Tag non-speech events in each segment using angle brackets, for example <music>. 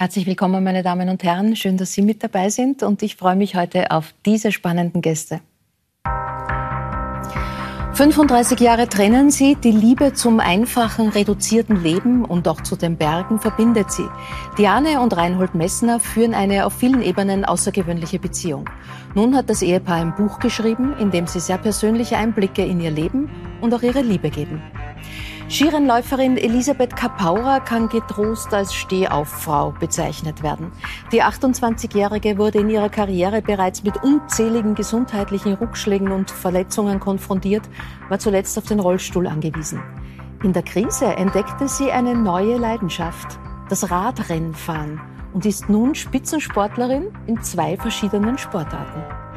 Herzlich willkommen, meine Damen und Herren. Schön, dass Sie mit dabei sind und ich freue mich heute auf diese spannenden Gäste. 35 Jahre trennen sie, die Liebe zum einfachen, reduzierten Leben und auch zu den Bergen verbindet sie. Diane und Reinhold Messner führen eine auf vielen Ebenen außergewöhnliche Beziehung. Nun hat das Ehepaar ein Buch geschrieben, in dem sie sehr persönliche Einblicke in ihr Leben und auch ihre Liebe geben. Skirennläuferin Elisabeth Kapaura kann getrost als Stehauffrau bezeichnet werden. Die 28-Jährige wurde in ihrer Karriere bereits mit unzähligen gesundheitlichen Rückschlägen und Verletzungen konfrontiert, war zuletzt auf den Rollstuhl angewiesen. In der Krise entdeckte sie eine neue Leidenschaft, das Radrennfahren und ist nun Spitzensportlerin in zwei verschiedenen Sportarten.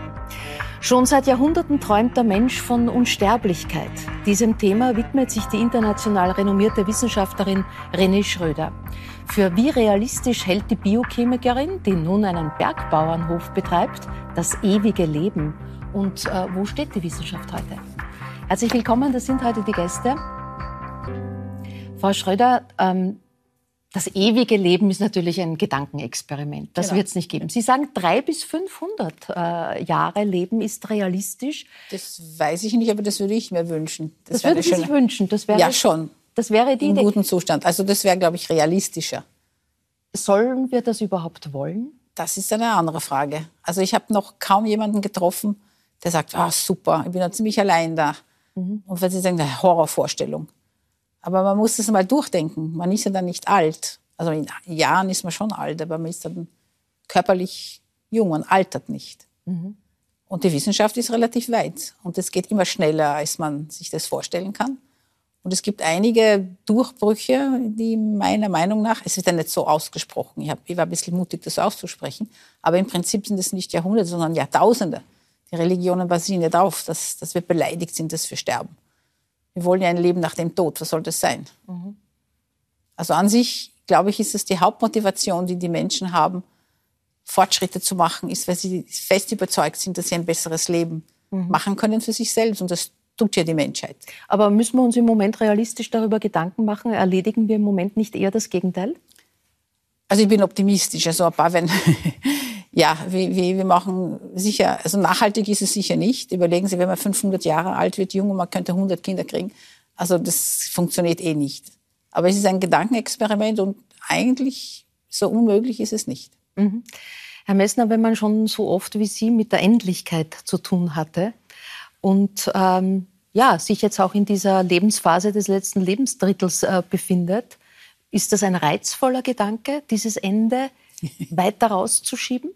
Schon seit Jahrhunderten träumt der Mensch von Unsterblichkeit. Diesem Thema widmet sich die international renommierte Wissenschaftlerin René Schröder. Für wie realistisch hält die Biochemikerin, die nun einen Bergbauernhof betreibt, das ewige Leben? Und äh, wo steht die Wissenschaft heute? Herzlich willkommen, das sind heute die Gäste. Frau Schröder, ähm, das ewige Leben ist natürlich ein Gedankenexperiment. Das genau. wird es nicht geben. Sie sagen, drei bis 500 äh, Jahre Leben ist realistisch. Das weiß ich nicht, aber das würde ich mir wünschen. Das, das würde Sie sich wünschen. Das wäre, ja, schon. Das wäre die Im Idee. guten Zustand. Also das wäre, glaube ich, realistischer. Sollen wir das überhaupt wollen? Das ist eine andere Frage. Also ich habe noch kaum jemanden getroffen, der sagt, ah, super, ich bin ja ziemlich allein da. Mhm. Und wenn Sie sagen, eine Horrorvorstellung. Aber man muss das mal durchdenken. Man ist ja dann nicht alt. Also in Jahren ist man schon alt, aber man ist dann körperlich jung, man altert nicht. Mhm. Und die Wissenschaft ist relativ weit. Und es geht immer schneller, als man sich das vorstellen kann. Und es gibt einige Durchbrüche, die meiner Meinung nach, es ist ja nicht so ausgesprochen, ich, hab, ich war ein bisschen mutig, das auszusprechen, aber im Prinzip sind es nicht Jahrhunderte, sondern Jahrtausende. Die Religionen basieren ja darauf, dass, dass wir beleidigt sind, dass wir sterben. Wir wollen ja ein Leben nach dem Tod. Was soll das sein? Mhm. Also an sich, glaube ich, ist es die Hauptmotivation, die die Menschen haben, Fortschritte zu machen, ist, weil sie fest überzeugt sind, dass sie ein besseres Leben mhm. machen können für sich selbst. Und das tut ja die Menschheit. Aber müssen wir uns im Moment realistisch darüber Gedanken machen? Erledigen wir im Moment nicht eher das Gegenteil? Also ich bin optimistisch. Also ein paar werden ja, wir, wir machen sicher, also nachhaltig ist es sicher nicht. Überlegen Sie, wenn man 500 Jahre alt wird, jung und man könnte 100 Kinder kriegen. Also das funktioniert eh nicht. Aber es ist ein Gedankenexperiment und eigentlich so unmöglich ist es nicht. Mhm. Herr Messner, wenn man schon so oft wie Sie mit der Endlichkeit zu tun hatte und ähm, ja, sich jetzt auch in dieser Lebensphase des letzten Lebensdrittels äh, befindet, ist das ein reizvoller Gedanke, dieses Ende <laughs> weiter rauszuschieben?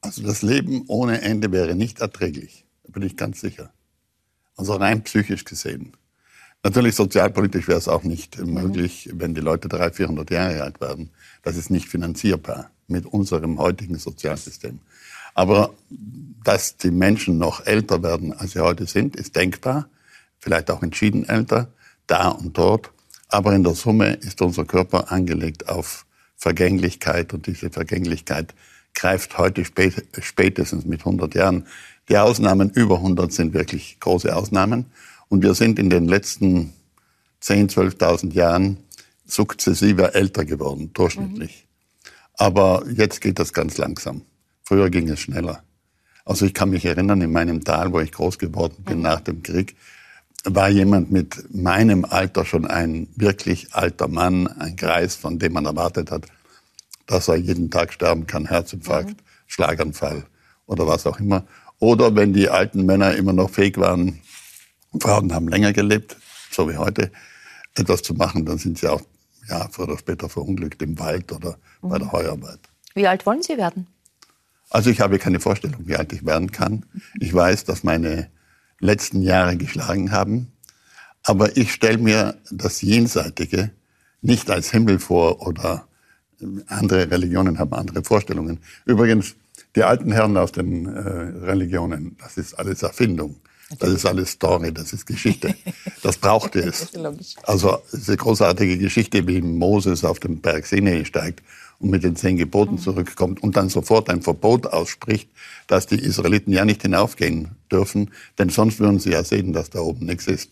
Also das Leben ohne Ende wäre nicht erträglich, da bin ich ganz sicher. Also rein psychisch gesehen. Natürlich sozialpolitisch wäre es auch nicht mhm. möglich, wenn die Leute 300, 400 Jahre alt werden. Das ist nicht finanzierbar mit unserem heutigen Sozialsystem. Aber dass die Menschen noch älter werden, als sie heute sind, ist denkbar. Vielleicht auch entschieden älter, da und dort. Aber in der Summe ist unser Körper angelegt auf Vergänglichkeit und diese Vergänglichkeit greift heute spätestens mit 100 Jahren. Die Ausnahmen über 100 sind wirklich große Ausnahmen. Und wir sind in den letzten 10.000, 12.000 Jahren sukzessive älter geworden, durchschnittlich. Mhm. Aber jetzt geht das ganz langsam. Früher ging es schneller. Also ich kann mich erinnern, in meinem Tal, wo ich groß geworden bin mhm. nach dem Krieg, war jemand mit meinem Alter schon ein wirklich alter Mann, ein Kreis, von dem man erwartet hat, dass er jeden Tag sterben kann, Herzinfarkt, mhm. Schlaganfall oder was auch immer. Oder wenn die alten Männer immer noch fähig waren, Frauen haben länger gelebt, so wie heute, etwas zu machen, dann sind sie auch ja, früher oder später verunglückt im Wald oder mhm. bei der mhm. Heuarbeit. Wie alt wollen Sie werden? Also ich habe keine Vorstellung, wie alt ich werden kann. Ich weiß, dass meine letzten Jahre geschlagen haben. Aber ich stelle mir das Jenseitige nicht als Himmel vor oder andere Religionen haben andere Vorstellungen. Übrigens, die alten Herren aus den äh, Religionen, das ist alles Erfindung. Das ist alles Story, das ist Geschichte. Das brauchte es. <laughs> Also diese großartige Geschichte, wie Moses auf den Berg Sinai steigt und mit den zehn Geboten mhm. zurückkommt und dann sofort ein Verbot ausspricht, dass die Israeliten ja nicht hinaufgehen dürfen, denn sonst würden sie ja sehen, dass da oben nichts ist.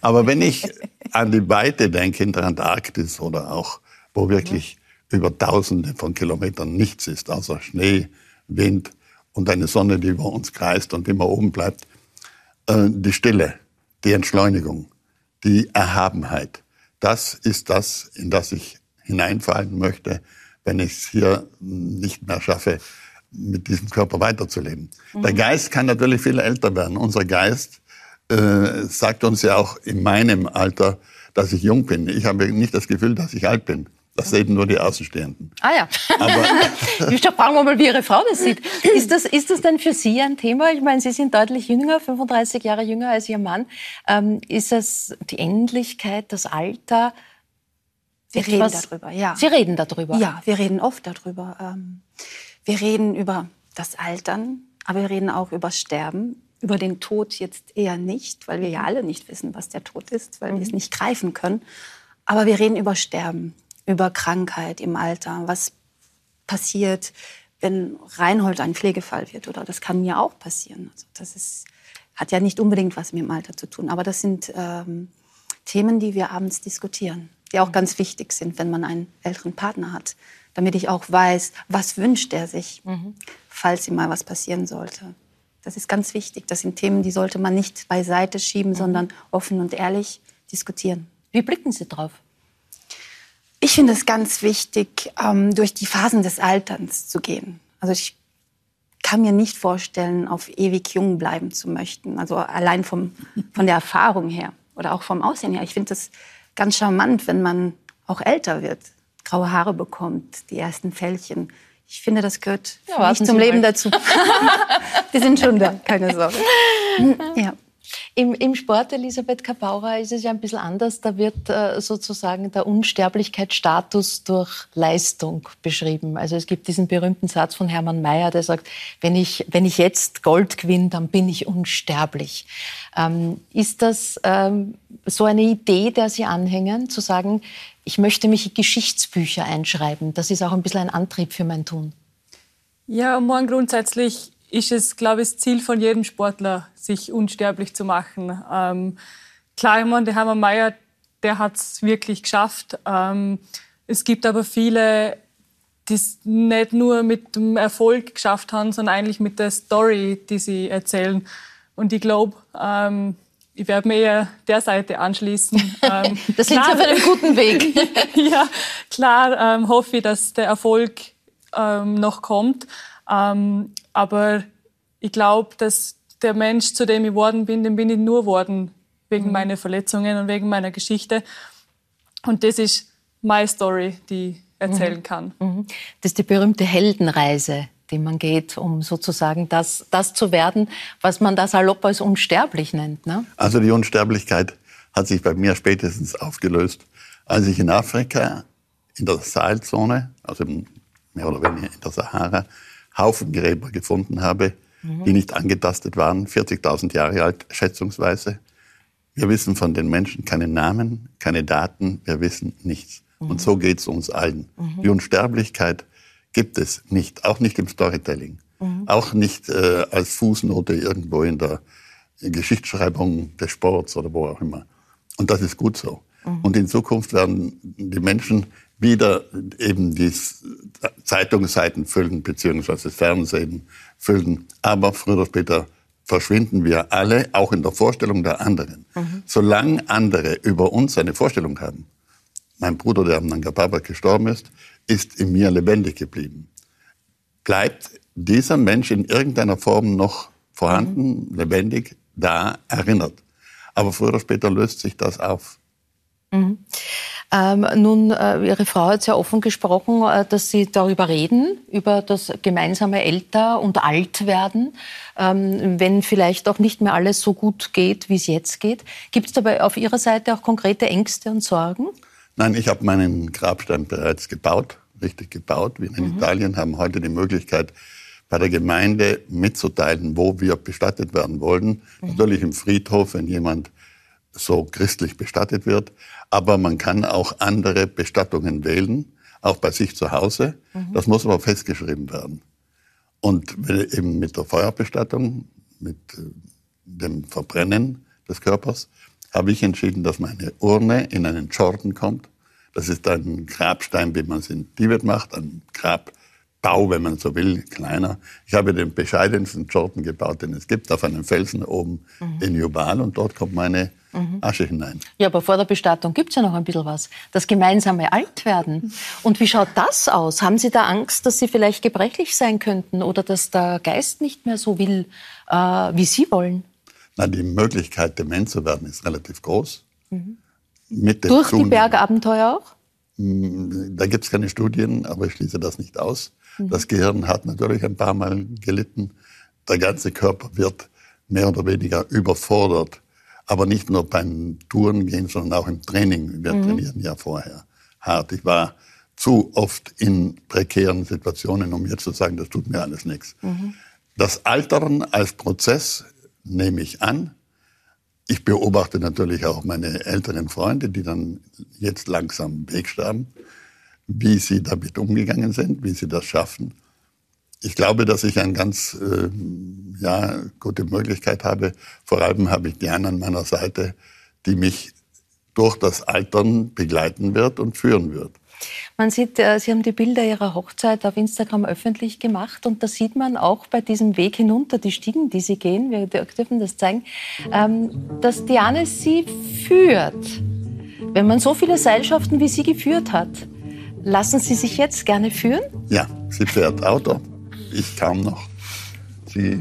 Aber wenn ich <laughs> an die Weite denke in der Antarktis oder auch, wo wirklich über Tausende von Kilometern nichts ist, außer Schnee, Wind und eine Sonne, die über uns kreist und immer oben bleibt. Äh, die Stille, die Entschleunigung, die Erhabenheit, das ist das, in das ich hineinfallen möchte, wenn ich es hier nicht mehr schaffe, mit diesem Körper weiterzuleben. Mhm. Der Geist kann natürlich viel älter werden. Unser Geist äh, sagt uns ja auch in meinem Alter, dass ich jung bin. Ich habe nicht das Gefühl, dass ich alt bin. Das sehen nur die Außenstehenden. Ah ja. Aber <laughs> fragen wir mal, wie Ihre Frau das sieht. Ist das, ist das denn für Sie ein Thema? Ich meine, Sie sind deutlich jünger, 35 Jahre jünger als Ihr Mann. Ähm, ist es die Endlichkeit, das Alter? Wir reden darüber, ja. Sie reden darüber? Ja, wir reden oft darüber. Ähm, wir reden über das Altern, aber wir reden auch über Sterben, über den Tod jetzt eher nicht, weil wir ja alle nicht wissen, was der Tod ist, weil mhm. wir es mhm. nicht greifen können. Aber wir reden über Sterben, über Krankheit im Alter, was passiert, wenn Reinhold ein Pflegefall wird. Oder das kann mir auch passieren. Also das ist, hat ja nicht unbedingt was mit dem Alter zu tun. Aber das sind ähm, Themen, die wir abends diskutieren, die auch ganz wichtig sind, wenn man einen älteren Partner hat. Damit ich auch weiß, was wünscht er sich, mhm. falls ihm mal was passieren sollte. Das ist ganz wichtig. Das sind Themen, die sollte man nicht beiseite schieben, mhm. sondern offen und ehrlich diskutieren. Wie blicken Sie drauf? Ich finde es ganz wichtig, ähm, durch die Phasen des Alterns zu gehen. Also ich kann mir nicht vorstellen, auf ewig jung bleiben zu möchten. Also allein vom, von der Erfahrung her oder auch vom Aussehen her. Ich finde es ganz charmant, wenn man auch älter wird, graue Haare bekommt, die ersten Fällchen. Ich finde, das gehört ja, nicht zum Leben dazu. <laughs> Die sind schon da, keine Sorge. <laughs> Ja. Im, Im, Sport, Elisabeth Kapaura, ist es ja ein bisschen anders. Da wird äh, sozusagen der Unsterblichkeitsstatus durch Leistung beschrieben. Also es gibt diesen berühmten Satz von Hermann Mayer, der sagt, wenn ich, wenn ich jetzt Gold gewinne, dann bin ich unsterblich. Ähm, ist das ähm, so eine Idee, der Sie anhängen, zu sagen, ich möchte mich in Geschichtsbücher einschreiben. Das ist auch ein bisschen ein Antrieb für mein Tun. Ja, morgen grundsätzlich ist es, glaube ich, das Ziel von jedem Sportler, sich unsterblich zu machen. Ähm, klar, ich meine, der Hermann Mayer, der hat es wirklich geschafft. Ähm, es gibt aber viele, die es nicht nur mit dem Erfolg geschafft haben, sondern eigentlich mit der Story, die sie erzählen. Und ich glaube, ähm, ich werde mir eher der Seite anschließen. <laughs> Ähm, das sind Sie auf einem guten Weg. <laughs> ja, klar ähm, hoffe ich, dass der Erfolg ähm, noch kommt. Ähm, aber ich glaube, dass der Mensch, zu dem ich geworden bin, den bin ich nur geworden wegen mhm. meiner Verletzungen und wegen meiner Geschichte. Und das ist meine Story, die ich erzählen mhm. kann. Mhm. Das ist die berühmte Heldenreise die man geht, um sozusagen das, das zu werden, was man da salopp als unsterblich nennt. Ne? Also die Unsterblichkeit hat sich bei mir spätestens aufgelöst, als ich in Afrika, in der Sahelzone, also mehr oder weniger in der Sahara, Haufengräber gefunden habe, mhm. die nicht angetastet waren, 40.000 Jahre alt schätzungsweise. Wir wissen von den Menschen keine Namen, keine Daten, wir wissen nichts. Mhm. Und so geht es uns allen. Mhm. Die Unsterblichkeit gibt es nicht, auch nicht im Storytelling, auch nicht äh, als Fußnote irgendwo in der Geschichtsschreibung des Sports oder wo auch immer. Und das ist gut so. Und in Zukunft werden die Menschen wieder eben die Zeitungsseiten füllen, beziehungsweise Fernsehen füllen. Aber früher oder später verschwinden wir alle, auch in der Vorstellung der anderen. Mhm. Solange andere über uns eine Vorstellung haben, mein Bruder, der am Nanga Parbat gestorben ist, ist in mir lebendig geblieben. Bleibt dieser Mensch in irgendeiner Form noch vorhanden, mhm. lebendig, da, erinnert. Aber früher oder später löst sich das auf. Mhm. Ähm, nun, äh, Ihre Frau hat sehr offen gesprochen, äh, dass Sie darüber reden, über das gemeinsame Älter- und Altwerden, ähm, wenn vielleicht auch nicht mehr alles so gut geht, wie es jetzt geht. Gibt es dabei auf Ihrer Seite auch konkrete Ängste und Sorgen? Nein, ich habe meinen Grabstein bereits gebaut, richtig gebaut. Wir in mhm. Italien haben heute die Möglichkeit, bei der Gemeinde mitzuteilen, wo wir bestattet werden wollen. Mhm. Natürlich im Friedhof, wenn jemand so christlich bestattet wird. Aber man kann auch andere Bestattungen wählen, auch bei sich zu Hause. Mhm. Das muss aber festgeschrieben werden. Und eben mit der Feuerbestattung, mit äh, dem Verbrennen des Körpers, habe ich entschieden, dass meine Urne in einen Jordan kommt. Das ist ein Grabstein, wie man es in Tibet macht, ein Grabbau, wenn man so will, kleiner. Ich habe den bescheidensten Jordan gebaut, den es gibt, auf einem Felsen oben mhm. in Jubal und dort kommt meine mhm. Asche hinein. Ja, aber vor der Bestattung gibt es ja noch ein bisschen was. Das gemeinsame Altwerden. Und wie schaut das aus? Haben Sie da Angst, dass Sie vielleicht gebrechlich sein könnten oder dass der Geist nicht mehr so will, äh, wie Sie wollen? Na, die Möglichkeit, dement zu werden, ist relativ groß. Mhm. Durch die Bergabenteuer auch? Mm, da gibt es keine Studien, aber ich schließe das nicht aus. Mhm. Das Gehirn hat natürlich ein paar Mal gelitten. Der ganze Körper wird mehr oder weniger überfordert. Aber nicht nur beim Tourengehen, sondern auch im Training. Wir mhm. trainieren ja vorher hart. Ich war zu oft in prekären Situationen, um jetzt zu sagen, das tut mir alles nichts. Mhm. Das Altern als Prozess nehme ich an. Ich beobachte natürlich auch meine älteren Freunde, die dann jetzt langsam wegsterben, wie sie damit umgegangen sind, wie sie das schaffen. Ich glaube, dass ich eine ganz äh, ja, gute Möglichkeit habe. Vor allem habe ich Diane an meiner Seite, die mich durch das Altern begleiten wird und führen wird. Man sieht, äh, Sie haben die Bilder Ihrer Hochzeit auf Instagram öffentlich gemacht und da sieht man auch bei diesem Weg hinunter, die Stiegen, die Sie gehen, wir dürfen das zeigen, ähm, dass Diane Sie führt. Wenn man so viele Seilschaften wie Sie geführt hat, lassen Sie sich jetzt gerne führen? Ja, sie fährt Auto. Ich kam noch. Sie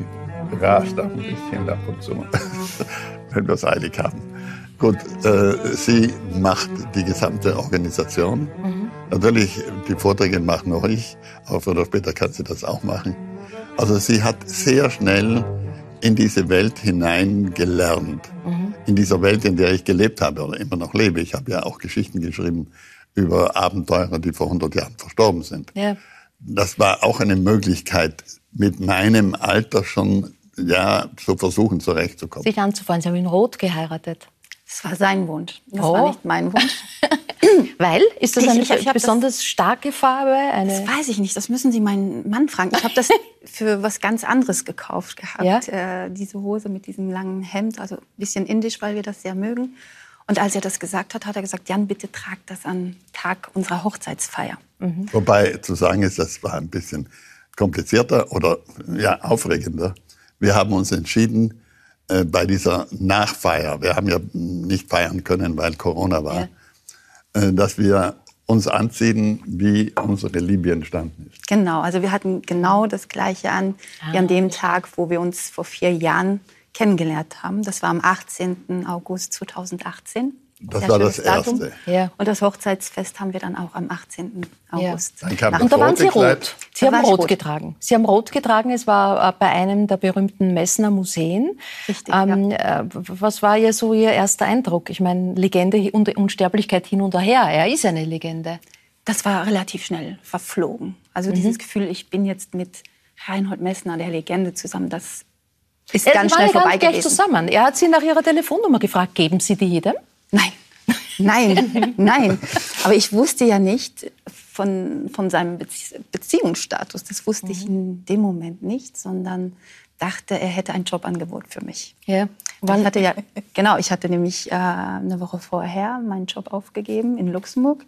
rast auch ein bisschen ab und zu, <laughs> wenn wir es eilig haben. Gut, äh, sie macht die gesamte Organisation. Mhm. Natürlich, die Vorträge mache noch ich, aber früher oder später kann sie das auch machen. Also sie hat sehr schnell in diese Welt hinein gelernt. Mhm. In dieser Welt, in der ich gelebt habe oder immer noch lebe. Ich habe ja auch Geschichten geschrieben über Abenteurer, die vor 100 Jahren verstorben sind. Ja. Das war auch eine Möglichkeit, mit meinem Alter schon ja, zu versuchen, zurechtzukommen. Sich anzufangen. Sie haben in Rot geheiratet. Das war sein Wunsch. Das oh. war nicht mein Wunsch. <laughs> Weil? Ist das eine ich, ich besonders das, starke Farbe? Eine das weiß ich nicht. Das müssen Sie meinen Mann fragen. Ich habe das <laughs> für was ganz anderes gekauft gehabt. Ja? Äh, diese Hose mit diesem langen Hemd, also ein bisschen indisch, weil wir das sehr mögen. Und als er das gesagt hat, hat er gesagt, Jan, bitte trag das an Tag unserer Hochzeitsfeier. Mhm. Wobei zu sagen ist, das war ein bisschen komplizierter oder ja, aufregender. Wir haben uns entschieden, äh, bei dieser Nachfeier, wir haben ja nicht feiern können, weil Corona war, ja. äh, dass wir uns anziehen, wie unsere Liebe entstanden ist. Genau, also wir hatten genau das Gleiche an, ah. wie an dem Tag, wo wir uns vor vier Jahren kennengelernt haben. Das war am 18. August 2018. Das Sehr war das Datum. Erste. Ja. Und das Hochzeitsfest haben wir dann auch am 18. August. Ja. Und da waren Sie rot. Sie da haben rot, rot, getragen. Sie haben rot getragen. Es war äh, bei einem der berühmten Messner Museen. Richtig, ähm, ja. Äh, was war ja so Ihr erster Eindruck? Ich meine, Legende und Unsterblichkeit hin und her. Er ist eine Legende. Das war relativ schnell verflogen. Also mhm. dieses Gefühl, ich bin jetzt mit Reinhold Messner, der Legende, zusammen, das ist er ganz schnell vorbei gewesen. zusammen. Er hat Sie nach Ihrer Telefonnummer gefragt. Geben Sie die jedem? Nein, nein, nein. Aber ich wusste ja nicht von, von seinem Beziehungsstatus. Das wusste mhm. ich in dem Moment nicht, sondern dachte, er hätte ein Jobangebot für mich. Ja. Ich hatte ja, genau, ich hatte nämlich äh, eine Woche vorher meinen Job aufgegeben in Luxemburg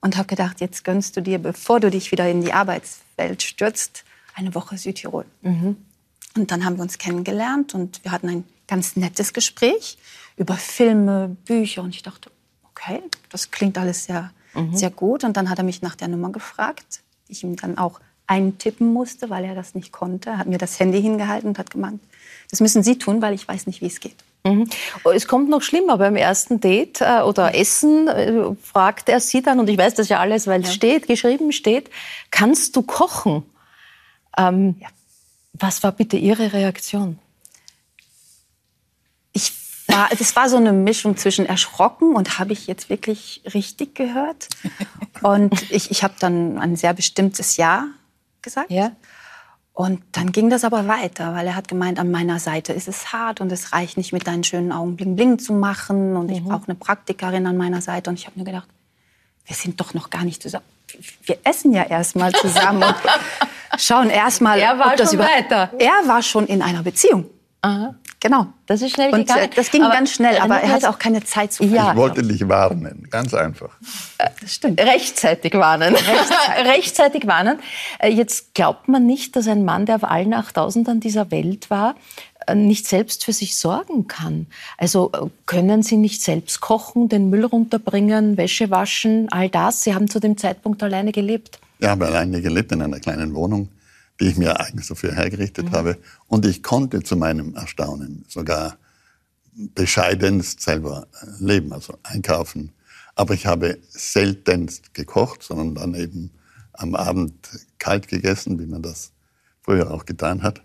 und habe gedacht, jetzt gönnst du dir, bevor du dich wieder in die Arbeitswelt stürzt, eine Woche Südtirol. Mhm. Und dann haben wir uns kennengelernt und wir hatten ein ganz nettes Gespräch über Filme, Bücher. Und ich dachte, okay, das klingt alles sehr, mhm. sehr gut. Und dann hat er mich nach der Nummer gefragt, die ich ihm dann auch eintippen musste, weil er das nicht konnte. Er hat mir das Handy hingehalten und hat gemeint, das müssen Sie tun, weil ich weiß nicht, wie es geht. Mhm. Es kommt noch schlimmer. Beim ersten Date äh, oder Essen äh, fragt er Sie dann, und ich weiß das ja alles, weil es ja. steht, geschrieben steht, kannst du kochen? Ähm, ja. Was war bitte Ihre Reaktion? war, es war so eine Mischung zwischen erschrocken und habe ich jetzt wirklich richtig gehört. Und ich, ich habe dann ein sehr bestimmtes Ja gesagt. Ja. Und dann ging das aber weiter, weil er hat gemeint, an meiner Seite ist es hart und es reicht nicht, mit deinen schönen Augen bling bling zu machen. Und mhm. ich brauche eine Praktikerin an meiner Seite. Und ich habe mir gedacht, wir sind doch noch gar nicht zusammen. Wir essen ja erstmal zusammen und <laughs> schauen erstmal, er war ob das schon über weiter. Er war schon in einer Beziehung. Aha. Genau. Das ist schnell Und gegangen. äh, das ging Aber ganz schnell, aber er hatte auch keine Zeit zu Ja. Ich wollte dich warnen, ganz einfach. Das stimmt. Rechtzeitig warnen. <laughs> Rechtzeitig. warnen. Äh, Jetzt glaubt man nicht, dass ein Mann, der auf allen 8000 dieser Welt war, äh, nicht selbst für sich sorgen kann. Also äh, können Sie nicht selbst kochen, den Müll runterbringen, Wäsche waschen, all das? Sie haben zu dem Zeitpunkt alleine gelebt. Ich habe alleine gelebt in einer kleinen Wohnung, die ich mir eigens dafür hergerichtet habe. Und ich konnte zu meinem Erstaunen sogar bescheidenst selber äh, leben, also einkaufen. Aber ich habe seltenst gekocht, sondern dann eben am Abend kalt gegessen, wie man das früher auch getan hat.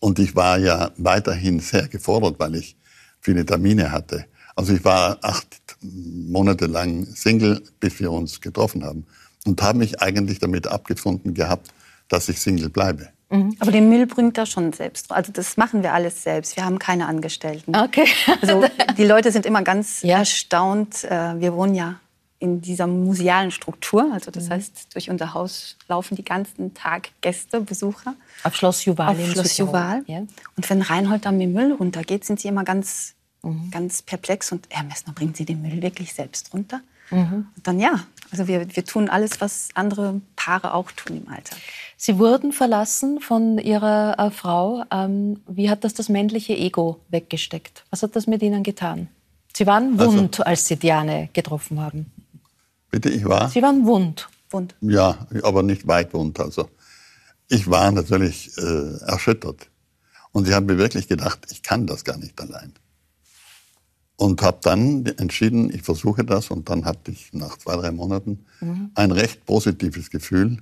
Und ich war ja weiterhin sehr gefordert, weil ich viele Termine hatte. Also ich war acht Monate lang Single, bis wir uns getroffen haben. Und habe mich eigentlich damit abgefunden gehabt, dass ich Single bleibe. Aber den Müll bringt er schon selbst. Also das machen wir alles selbst. Wir haben keine Angestellten. Okay. Also <laughs> die Leute sind immer ganz Ja. erstaunt. Äh, Wir wohnen ja in dieser musealen Struktur. Also das heißt, durch unser Haus laufen die ganzen Tag Gäste, Besucher. Auf Schloss Juval auf Schloss. Juval. Ja. Und wenn Reinhold dann mit Müll runtergeht, sind sie immer ganz, ganz perplex. Und Herr Messner, bringen Sie den Müll wirklich selbst runter? Und dann ja, also wir, wir tun alles, was andere Paare auch tun im Alltag. Sie wurden verlassen von Ihrer äh, Frau. Ähm, wie hat das das männliche Ego weggesteckt? Was hat das mit Ihnen getan? Sie waren Also- wund, als Sie Diane getroffen haben. Bitte, ich war? Sie waren wund. Wund. Ja, aber nicht weit runter. Also ich war natürlich äh, erschüttert. Und ich habe mir wirklich gedacht, ich kann das gar nicht allein. Und habe dann entschieden, ich versuche das. Und dann hatte ich nach zwei, drei Monaten ein recht positives Gefühl.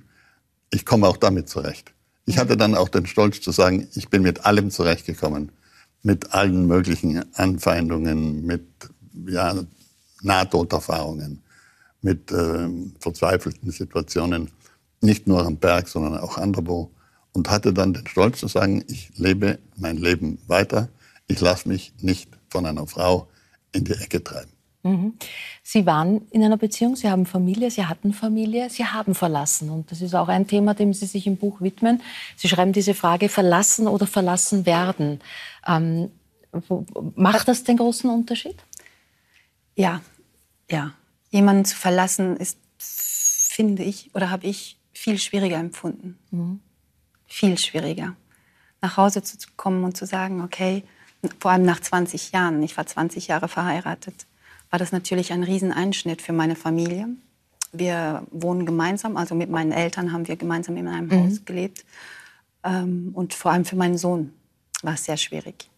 Ich komme auch damit zurecht. Ich hatte dann auch den Stolz zu sagen, ich bin mit allem zurechtgekommen. Mit allen möglichen Anfeindungen, mit ja, Nahtoderfahrungen, mit äh, verzweifelten Situationen, nicht nur am Berg, sondern auch anderswo. Und hatte dann den Stolz zu sagen, ich lebe mein Leben weiter. Ich lasse mich nicht von einer Frau in die Ecke treiben. Sie waren in einer Beziehung, Sie haben Familie, Sie hatten Familie, Sie haben verlassen. Und das ist auch ein Thema, dem Sie sich im Buch widmen. Sie schreiben diese Frage, verlassen oder verlassen werden. Ähm, macht das den großen Unterschied? Ja, ja. Jemanden zu verlassen ist, finde ich, oder habe ich viel schwieriger empfunden. Viel schwieriger. Nach Hause zu kommen und zu sagen, okay, vor allem nach 20 Jahren, ich war 20 Jahre verheiratet, war das natürlich ein Rieseneinschnitt für meine Familie. Wir wohnen gemeinsam, also mit meinen Eltern haben wir gemeinsam in einem Haus gelebt. Ähm, und vor allem für meinen Sohn war es sehr schwierig.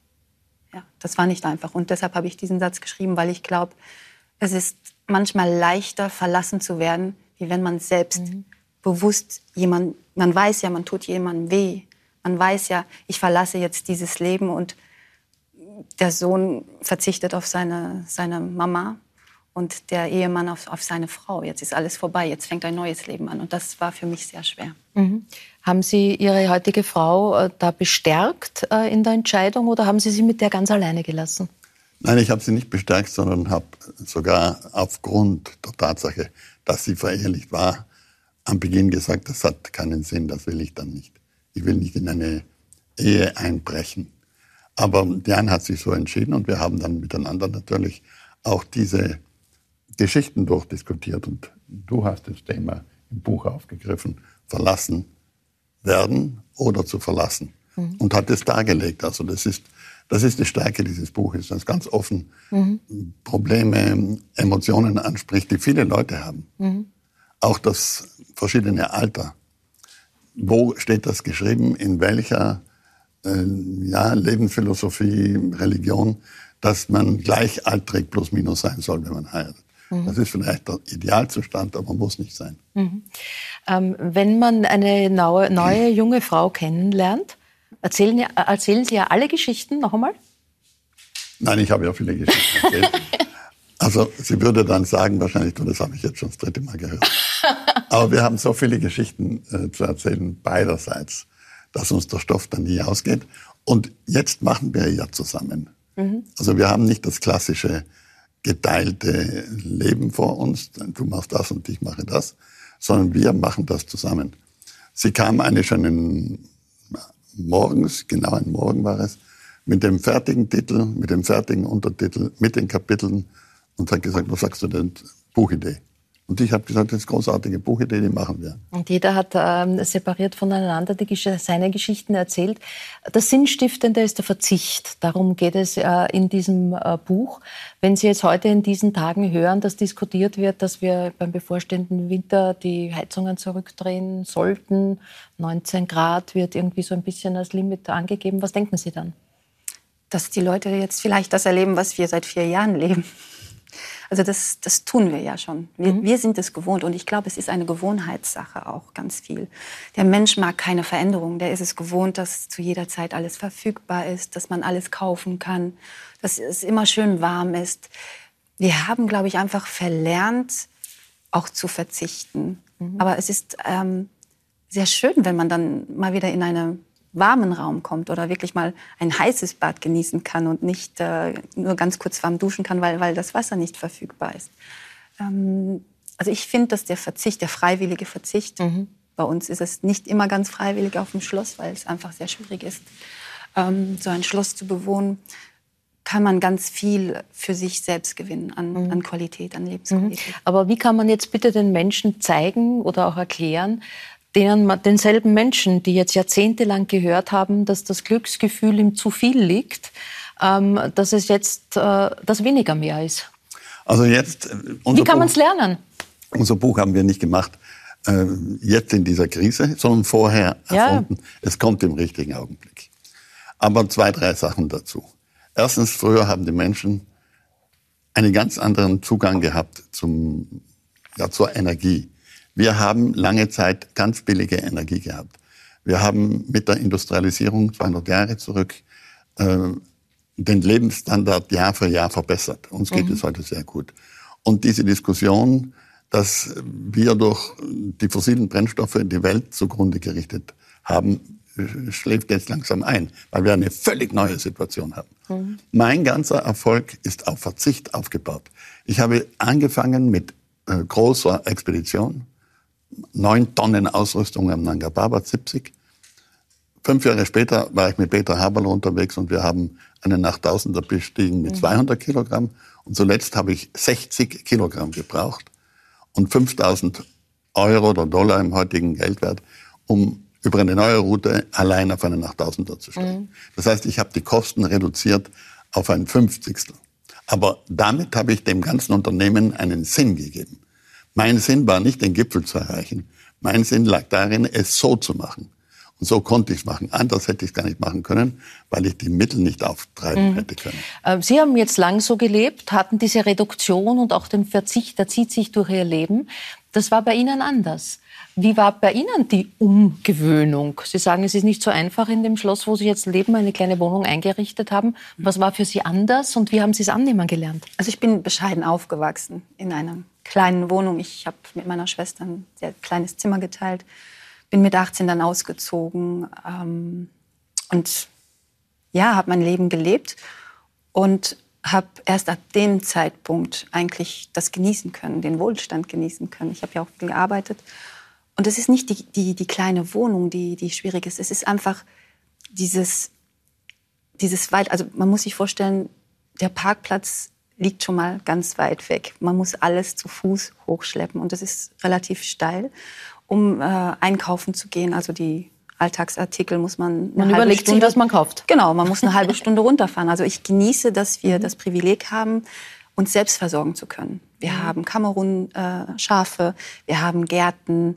Ja, das war nicht einfach. Und deshalb habe ich diesen Satz geschrieben, weil ich glaube, es ist manchmal leichter, verlassen zu werden, wie wenn man selbst bewusst jemand, man weiß ja, man tut jemandem weh. Man weiß ja, ich verlasse jetzt dieses Leben und der Sohn verzichtet auf seine, seine Mama und der Ehemann auf, auf seine Frau. Jetzt ist alles vorbei, jetzt fängt ein neues Leben an. Und das war für mich sehr schwer. Haben Sie Ihre heutige Frau äh, da bestärkt äh, in der Entscheidung oder haben Sie sie mit der ganz alleine gelassen? Nein, ich habe sie nicht bestärkt, sondern habe sogar aufgrund der Tatsache, dass sie verehelicht war, am Beginn gesagt, das hat keinen Sinn, das will ich dann nicht. Ich will nicht in eine Ehe einbrechen. Aber Diane hat sich so entschieden und wir haben dann miteinander natürlich auch diese Geschichten durchdiskutiert. Und du hast das Thema im Buch aufgegriffen, verlassen werden oder zu verlassen. Und hat es dargelegt. Also das ist, das ist die Stärke dieses Buches, das ganz offen Probleme, Emotionen anspricht, die viele Leute haben. Auch das verschiedene Alter. Wo steht das geschrieben? In welcher ja, Lebensphilosophie, Religion, dass man gleichaltrig plus minus sein soll, wenn man heiratet? Das ist vielleicht der Idealzustand, aber muss nicht sein. Ähm, wenn man eine neue, neue junge Frau kennenlernt, erzählen, erzählen Sie ja alle Geschichten noch einmal? Nein, ich habe ja viele Geschichten erzählt. <laughs> Also sie würde dann sagen, wahrscheinlich, du, das habe ich jetzt schon das dritte Mal gehört. <laughs> Aber wir haben so viele Geschichten äh, zu erzählen, beiderseits, dass uns der Stoff dann nie ausgeht. Und jetzt machen wir ja zusammen. Also wir haben nicht das klassische geteilte Leben vor uns, du machst das und ich mache das, sondern wir machen das zusammen. Sie kam eine schon morgens, genau ein Morgen war es, mit dem fertigen Titel, mit dem fertigen Untertitel, mit den Kapiteln und hat gesagt, was sagst du denn? Buchidee. Und ich habe gesagt, das ist eine großartige Buchidee, die machen wir. Und jeder hat ähm, separiert voneinander die, seine Geschichten erzählt. Das Sinnstiftende ist der Verzicht. Darum geht es äh, in diesem äh, Buch. Wenn Sie jetzt heute in diesen Tagen hören, dass diskutiert wird, dass wir beim bevorstehenden Winter die Heizungen zurückdrehen sollten, 19 Grad wird irgendwie so ein bisschen als Limit angegeben, was denken Sie dann? Dass die Leute jetzt vielleicht das erleben, was wir seit vier Jahren leben. Also das, das tun wir ja schon. Wir, mhm. wir sind es gewohnt und ich glaube, es ist eine Gewohnheitssache auch ganz viel. Der Mensch mag keine Veränderung. Der ist es gewohnt, dass zu jeder Zeit alles verfügbar ist, dass man alles kaufen kann, dass es immer schön warm ist. Wir haben, glaube ich, einfach verlernt, auch zu verzichten. Mhm. Aber es ist ähm, sehr schön, wenn man dann mal wieder in eine warmen Raum kommt oder wirklich mal ein heißes Bad genießen kann und nicht äh, nur ganz kurz warm duschen kann, weil, weil das Wasser nicht verfügbar ist. Ähm, also ich finde, dass der Verzicht, der freiwillige Verzicht, mhm. bei uns ist es nicht immer ganz freiwillig auf dem Schloss, weil es einfach sehr schwierig ist, ähm, so ein Schloss zu bewohnen, kann man ganz viel für sich selbst gewinnen an, mhm. an Qualität, an Lebensqualität. Mhm. Aber wie kann man jetzt bitte den Menschen zeigen oder auch erklären, denen, denselben Menschen, die jetzt jahrzehntelang gehört haben, dass das Glücksgefühl im zu viel liegt, ähm, dass es jetzt äh, das weniger mehr ist. Also jetzt. Äh, Wie kann man es lernen? Unser Buch haben wir nicht gemacht äh, jetzt in dieser Krise, sondern vorher erfunden. Ja. Es kommt im richtigen Augenblick. Aber zwei, drei Sachen dazu. Erstens, früher haben die Menschen einen ganz anderen Zugang gehabt zum, ja, zur Energie. Wir haben lange Zeit ganz billige Energie gehabt. Wir haben mit der Industrialisierung 200 Jahre zurück äh, den Lebensstandard Jahr für Jahr verbessert. Uns geht mhm. es heute sehr gut. Und diese Diskussion, dass wir durch die fossilen Brennstoffe die Welt zugrunde gerichtet haben, schläft jetzt langsam ein, weil wir eine völlig neue Situation haben. Mhm. Mein ganzer Erfolg ist auf Verzicht aufgebaut. Ich habe angefangen mit äh, großer Expedition, neun Tonnen Ausrüstung am Nanga Parbat 70. Fünf Jahre später war ich mit Peter Haberl unterwegs und wir haben einen Nachttausender bestiegen mit 200 mhm. Kilogramm. Und zuletzt habe ich 60 Kilogramm gebraucht und 5000 Euro oder Dollar im heutigen Geldwert, um über eine neue Route allein auf einen Nachttausender zu stellen. Mhm. Das heißt, ich habe die Kosten reduziert auf ein Fünfzigstel. Aber damit habe ich dem ganzen Unternehmen einen Sinn gegeben. Mein Sinn war nicht, den Gipfel zu erreichen. Mein Sinn lag darin, es so zu machen. Und so konnte ich es machen. Anders hätte ich es gar nicht machen können, weil ich die Mittel nicht auftreiben mhm. hätte können. Ähm, Sie haben jetzt lang so gelebt, hatten diese Reduktion und auch den Verzicht, der zieht sich durch Ihr Leben. Das war bei Ihnen anders. Wie war bei Ihnen die Umgewöhnung? Sie sagen, es ist nicht so einfach in dem Schloss, wo Sie jetzt leben, eine kleine Wohnung eingerichtet haben. Was war für Sie anders und wie haben Sie es annehmen gelernt? Also ich bin bescheiden aufgewachsen in einer kleinen Wohnung. Ich habe mit meiner Schwester ein sehr kleines Zimmer geteilt, bin mit 18 dann ausgezogen ähm, und ja, habe mein Leben gelebt und habe erst ab dem Zeitpunkt eigentlich das genießen können, den Wohlstand genießen können. Ich habe ja auch viel gearbeitet und es ist nicht die, die, die kleine Wohnung, die, die schwierig ist. Es ist einfach dieses, dieses weit, also man muss sich vorstellen, der Parkplatz liegt schon mal ganz weit weg. Man muss alles zu Fuß hochschleppen und das ist relativ steil, um äh, einkaufen zu gehen. Also die Alltagsartikel muss man. Man überlegt Stunde, sich, was man kauft. Genau, man muss eine halbe <laughs> Stunde runterfahren. Also ich genieße, dass wir mhm. das Privileg haben, uns selbst versorgen zu können. Wir mhm. haben Kamerun-Schafe, äh, wir haben Gärten,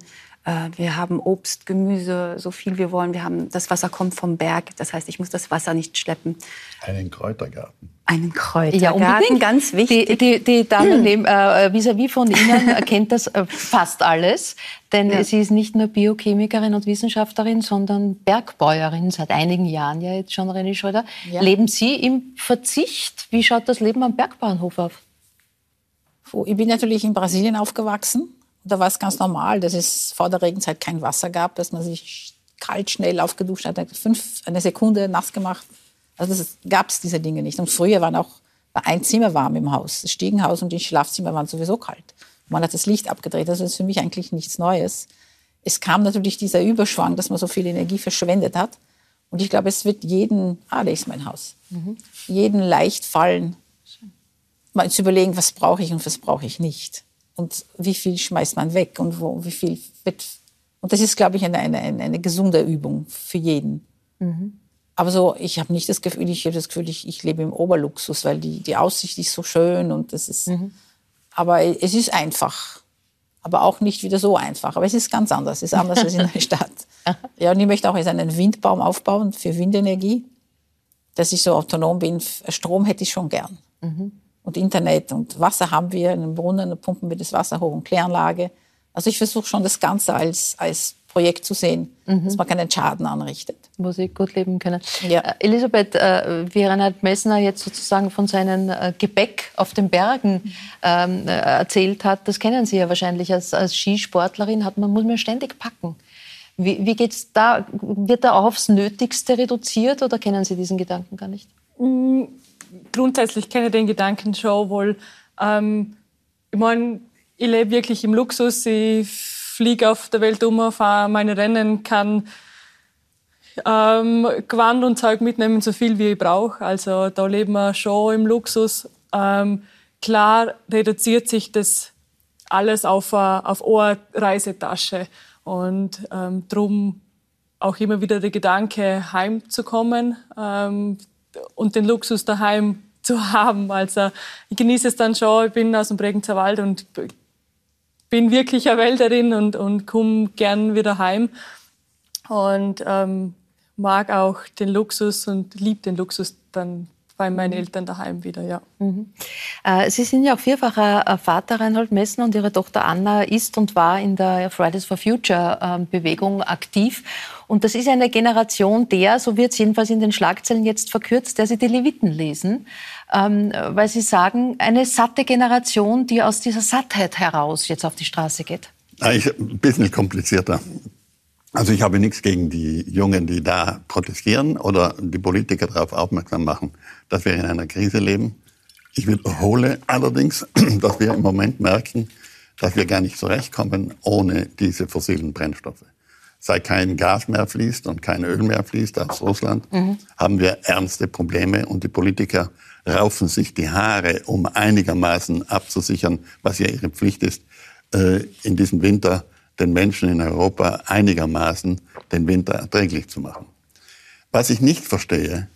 wir haben Obst, Gemüse, so viel wir wollen. Wir haben das Wasser kommt vom Berg. Das heißt, ich muss das Wasser nicht schleppen. Einen Kräutergarten. Einen Kräutergarten, ja, unbedingt. ganz wichtig. Die, die, die Dame <clears throat> neben, äh, vis-à-vis von Ihnen kennt das äh, fast alles, denn ja. sie ist nicht nur Biochemikerin und Wissenschaftlerin, sondern Bergbäuerin seit einigen Jahren ja jetzt schon, René Schröder. Ja. Leben Sie im Verzicht? Wie schaut das Leben am Bergbauernhof auf? Ich bin natürlich in Brasilien aufgewachsen da war es ganz normal, dass es vor der Regenzeit kein Wasser gab, dass man sich kalt schnell aufgeduscht hat, fünf, eine Sekunde nass gemacht. Also gab es diese Dinge nicht. Und früher waren auch war ein Zimmer warm im Haus. Das Stiegenhaus und die Schlafzimmer waren sowieso kalt. Man hat das Licht abgedreht. Also das ist für mich eigentlich nichts Neues. Es kam natürlich dieser Überschwang, dass man so viel Energie verschwendet hat. Und ich glaube, es wird jeden, ah, da ist mein Haus, mhm. jeden leicht fallen, mal zu überlegen, was brauche ich und was brauche ich nicht. Und wie viel schmeißt man weg und wo, wie viel wird. Und das ist, glaube ich, eine, eine, eine gesunde Übung für jeden. Mhm. Aber so, ich habe nicht das Gefühl, ich habe das Gefühl, ich, ich lebe im Oberluxus, weil die, die Aussicht ist so schön und das ist. Mhm. Aber es ist einfach. Aber auch nicht wieder so einfach. Aber es ist ganz anders. Es ist anders als in der <laughs> Stadt. Ja, und ich möchte auch jetzt einen Windbaum aufbauen für Windenergie, dass ich so autonom bin. Strom hätte ich schon gern. Mhm. Und Internet und Wasser haben wir in den Brunnen, da pumpen wir das Wasser hoch und Kläranlage. Also ich versuche schon das Ganze als, als Projekt zu sehen, mhm. dass man keinen Schaden anrichtet. Wo sie gut leben können. Ja. Äh, Elisabeth, äh, wie Reinhard Messner jetzt sozusagen von seinem äh, Gebäck auf den Bergen ähm, äh, erzählt hat, das kennen Sie ja wahrscheinlich als, als Skisportlerin, hat man, muss man ständig packen. Wie, wie geht's da? Wird da auch aufs Nötigste reduziert oder kennen Sie diesen Gedanken gar nicht? Mm, grundsätzlich kenne ich den Gedanken schon wohl. Ähm, ich meine, ich lebe wirklich im Luxus. Ich fliege auf der Welt um, fahre meine Rennen, kann ähm, Gewand und Zeug mitnehmen, so viel wie ich brauche. Also da leben wir schon im Luxus. Ähm, klar reduziert sich das alles auf, auf eine Reisetasche. Und ähm, darum auch immer wieder der Gedanke, heimzukommen ähm, und den Luxus daheim zu haben. Also ich genieße es dann schon. Ich bin aus dem Bregenzer Wald und bin wirklich eine Wälderin und, und komme gern wieder heim und ähm, mag auch den Luxus und liebe den Luxus dann bei meinen mhm. Eltern daheim wieder, ja. Mhm. Äh, Sie sind ja auch vierfacher äh, Vater, Reinhold Messner, und Ihre Tochter Anna ist und war in der Fridays for Future ähm, Bewegung aktiv. Und das ist eine Generation der, so wird es jedenfalls in den Schlagzeilen jetzt verkürzt, der Sie die Leviten lesen, ähm, weil Sie sagen, eine satte Generation, die aus dieser Sattheit heraus jetzt auf die Straße geht. Ich, ein bisschen komplizierter. Also ich habe nichts gegen die Jungen, die da protestieren oder die Politiker darauf aufmerksam machen, dass wir in einer Krise leben. Ich wiederhole allerdings, <clears throat> dass wir im Moment merken, dass wir gar nicht zurechtkommen ohne diese fossilen Brennstoffe. Seit kein Gas mehr fließt und kein Öl mehr fließt aus Russland, mhm. haben wir ernste Probleme und die Politiker raufen sich die Haare, um einigermaßen abzusichern, was ja ihre Pflicht ist, äh, in diesem Winter den Menschen in Europa einigermaßen den Winter erträglich zu machen. Was ich nicht verstehe,